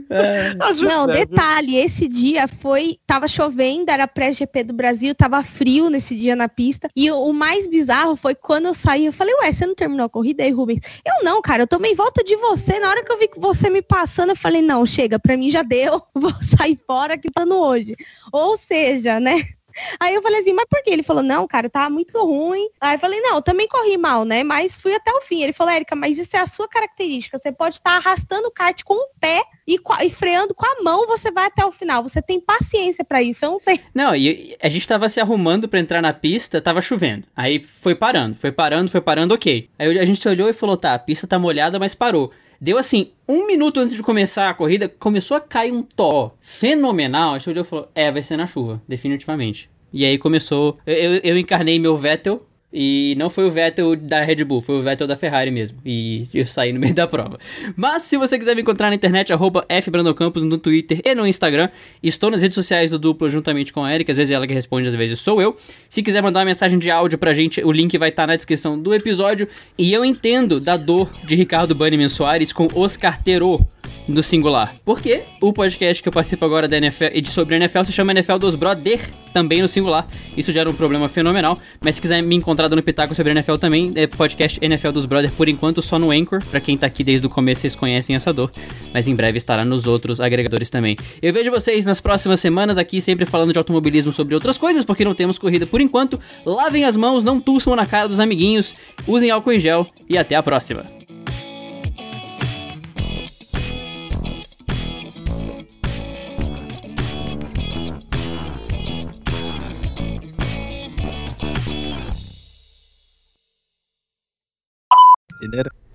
É. Não, detalhe, esse dia foi. Tava chovendo, era pré-GP do Brasil, tava frio nesse dia na pista. E o, o, mais bizarro foi quando eu saí, eu falei, ué, você não terminou a corrida aí, Rubens? Eu não, cara, eu tomei volta de você. Na hora que eu vi você me passando, eu falei, não, chega, pra mim já deu, [laughs] vou sair fora que tá no hoje. Ou seja, né? Aí eu falei assim, mas por quê? Ele falou, não, cara, tá muito ruim. Aí eu falei, não, eu também corri mal, né? Mas fui até o fim. Ele falou, Érica, mas isso é a sua característica. Você pode estar tá arrastando o kart com o pé e, e, freando com a mão, você vai até o final. Você tem paciência para isso, eu não tenho. Não, e a gente tava se arrumando para entrar na pista, tava chovendo. Aí foi parando, foi parando, foi parando, ok. Aí a gente olhou e falou, tá, a pista tá molhada, mas parou. Deu assim, um minuto antes de começar a corrida, começou a cair um tó fenomenal. A e falou: É, vai ser na chuva, definitivamente. E aí começou. Eu, eu encarnei meu Vettel, e não foi o Vettel da Red Bull, foi o Vettel da Ferrari mesmo. E eu saí no meio da prova. Mas se você quiser me encontrar na internet, arroba fbrandocampos no Twitter e no Instagram. Estou nas redes sociais do Duplo juntamente com a Erika, às vezes é ela que responde, às vezes sou eu. Se quiser mandar uma mensagem de áudio pra gente, o link vai estar tá na descrição do episódio. E eu entendo da dor de Ricardo Banniman Soares com Os Carteiro no singular. Porque o podcast que eu participo agora da NFL e sobre a NFL se chama NFL dos Brother, também no singular. Isso gera um problema fenomenal. Mas se quiser me encontrar dando pitaco sobre a NFL também, é podcast NFL dos Brother, por enquanto só no Anchor. Pra quem tá aqui desde o começo, vocês conhecem essa dor. Mas em breve estará nos outros agregadores também. Eu vejo vocês nas próximas semanas aqui, sempre falando de automobilismo sobre outras coisas, porque não temos corrida por enquanto. Lavem as mãos, não tussam na cara dos amiguinhos, usem álcool em gel e até a próxima.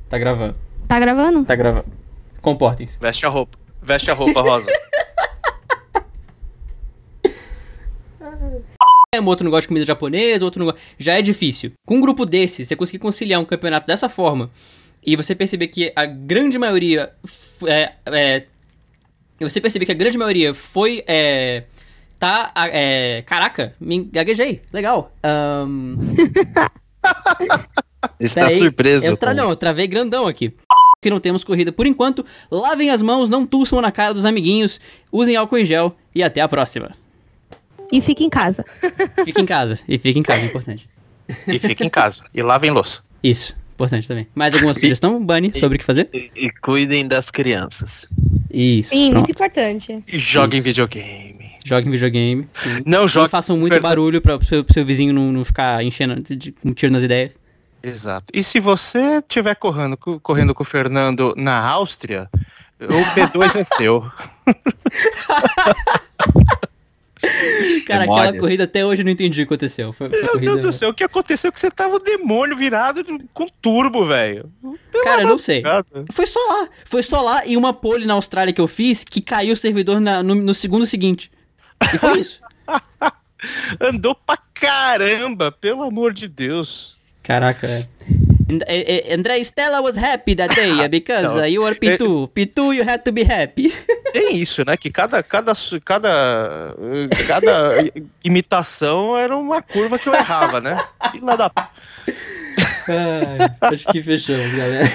Tá gravando. Tá gravando? Tá gravando. Comportem-se. Veste a roupa. Veste a roupa rosa. [laughs] É, um outro não gosta de comida japonesa, outro não gosta. Já é difícil. Com um grupo desse, você conseguir conciliar um campeonato dessa forma e você perceber que a grande maioria. f- É, é, e você perceber que a grande maioria foi. É, tá. É, caraca, me gaguejei. Legal. Ahn, [laughs] Está peraí, surpreso. Eu tra... Não, eu travei grandão aqui. Que não temos corrida por enquanto. Lavem as mãos, não tussam na cara dos amiguinhos, usem álcool em gel e até a próxima. E fica em casa. Fique em casa. E fique em casa, é importante. e fica em casa. E lavem louça. Isso, importante também. Mais alguma sugestão, Bunny, sobre o que fazer? E, e cuidem das crianças. Isso. Sim, pronto. muito importante. E joguem Isso. videogame. Joguem videogame. Sim. Não Não joguem. façam muito barulho pra pro seu, seu vizinho não, não ficar enchendo de, de, com tiro nas ideias. Exato. E se você estiver correndo, co- correndo com o Fernando na Áustria, o P2 é seu. [laughs] Cara, Memória. aquela corrida até hoje eu não entendi o que aconteceu. Foi, foi Meu corrida... Deus do céu, o que aconteceu? Que você tava o demônio virado com turbo, velho. Cara, eu não sei. Obrigado. Foi só lá. Foi só lá e uma pole na Austrália que eu fiz que caiu o servidor na- no, no segundo seguinte. E foi isso. [laughs] Andou pra caramba, pelo amor de Deus. Caraca, é. And- eh, eh, André Stella was happy that day uh, [laughs] because uh, you were P2. P2 you had to be happy. Tem [laughs] isso, né? Que cada, cada, cada, eh, cada [laughs] imitação era uma curva que eu errava, né? Filha da... Ai, acho que fechamos, galera.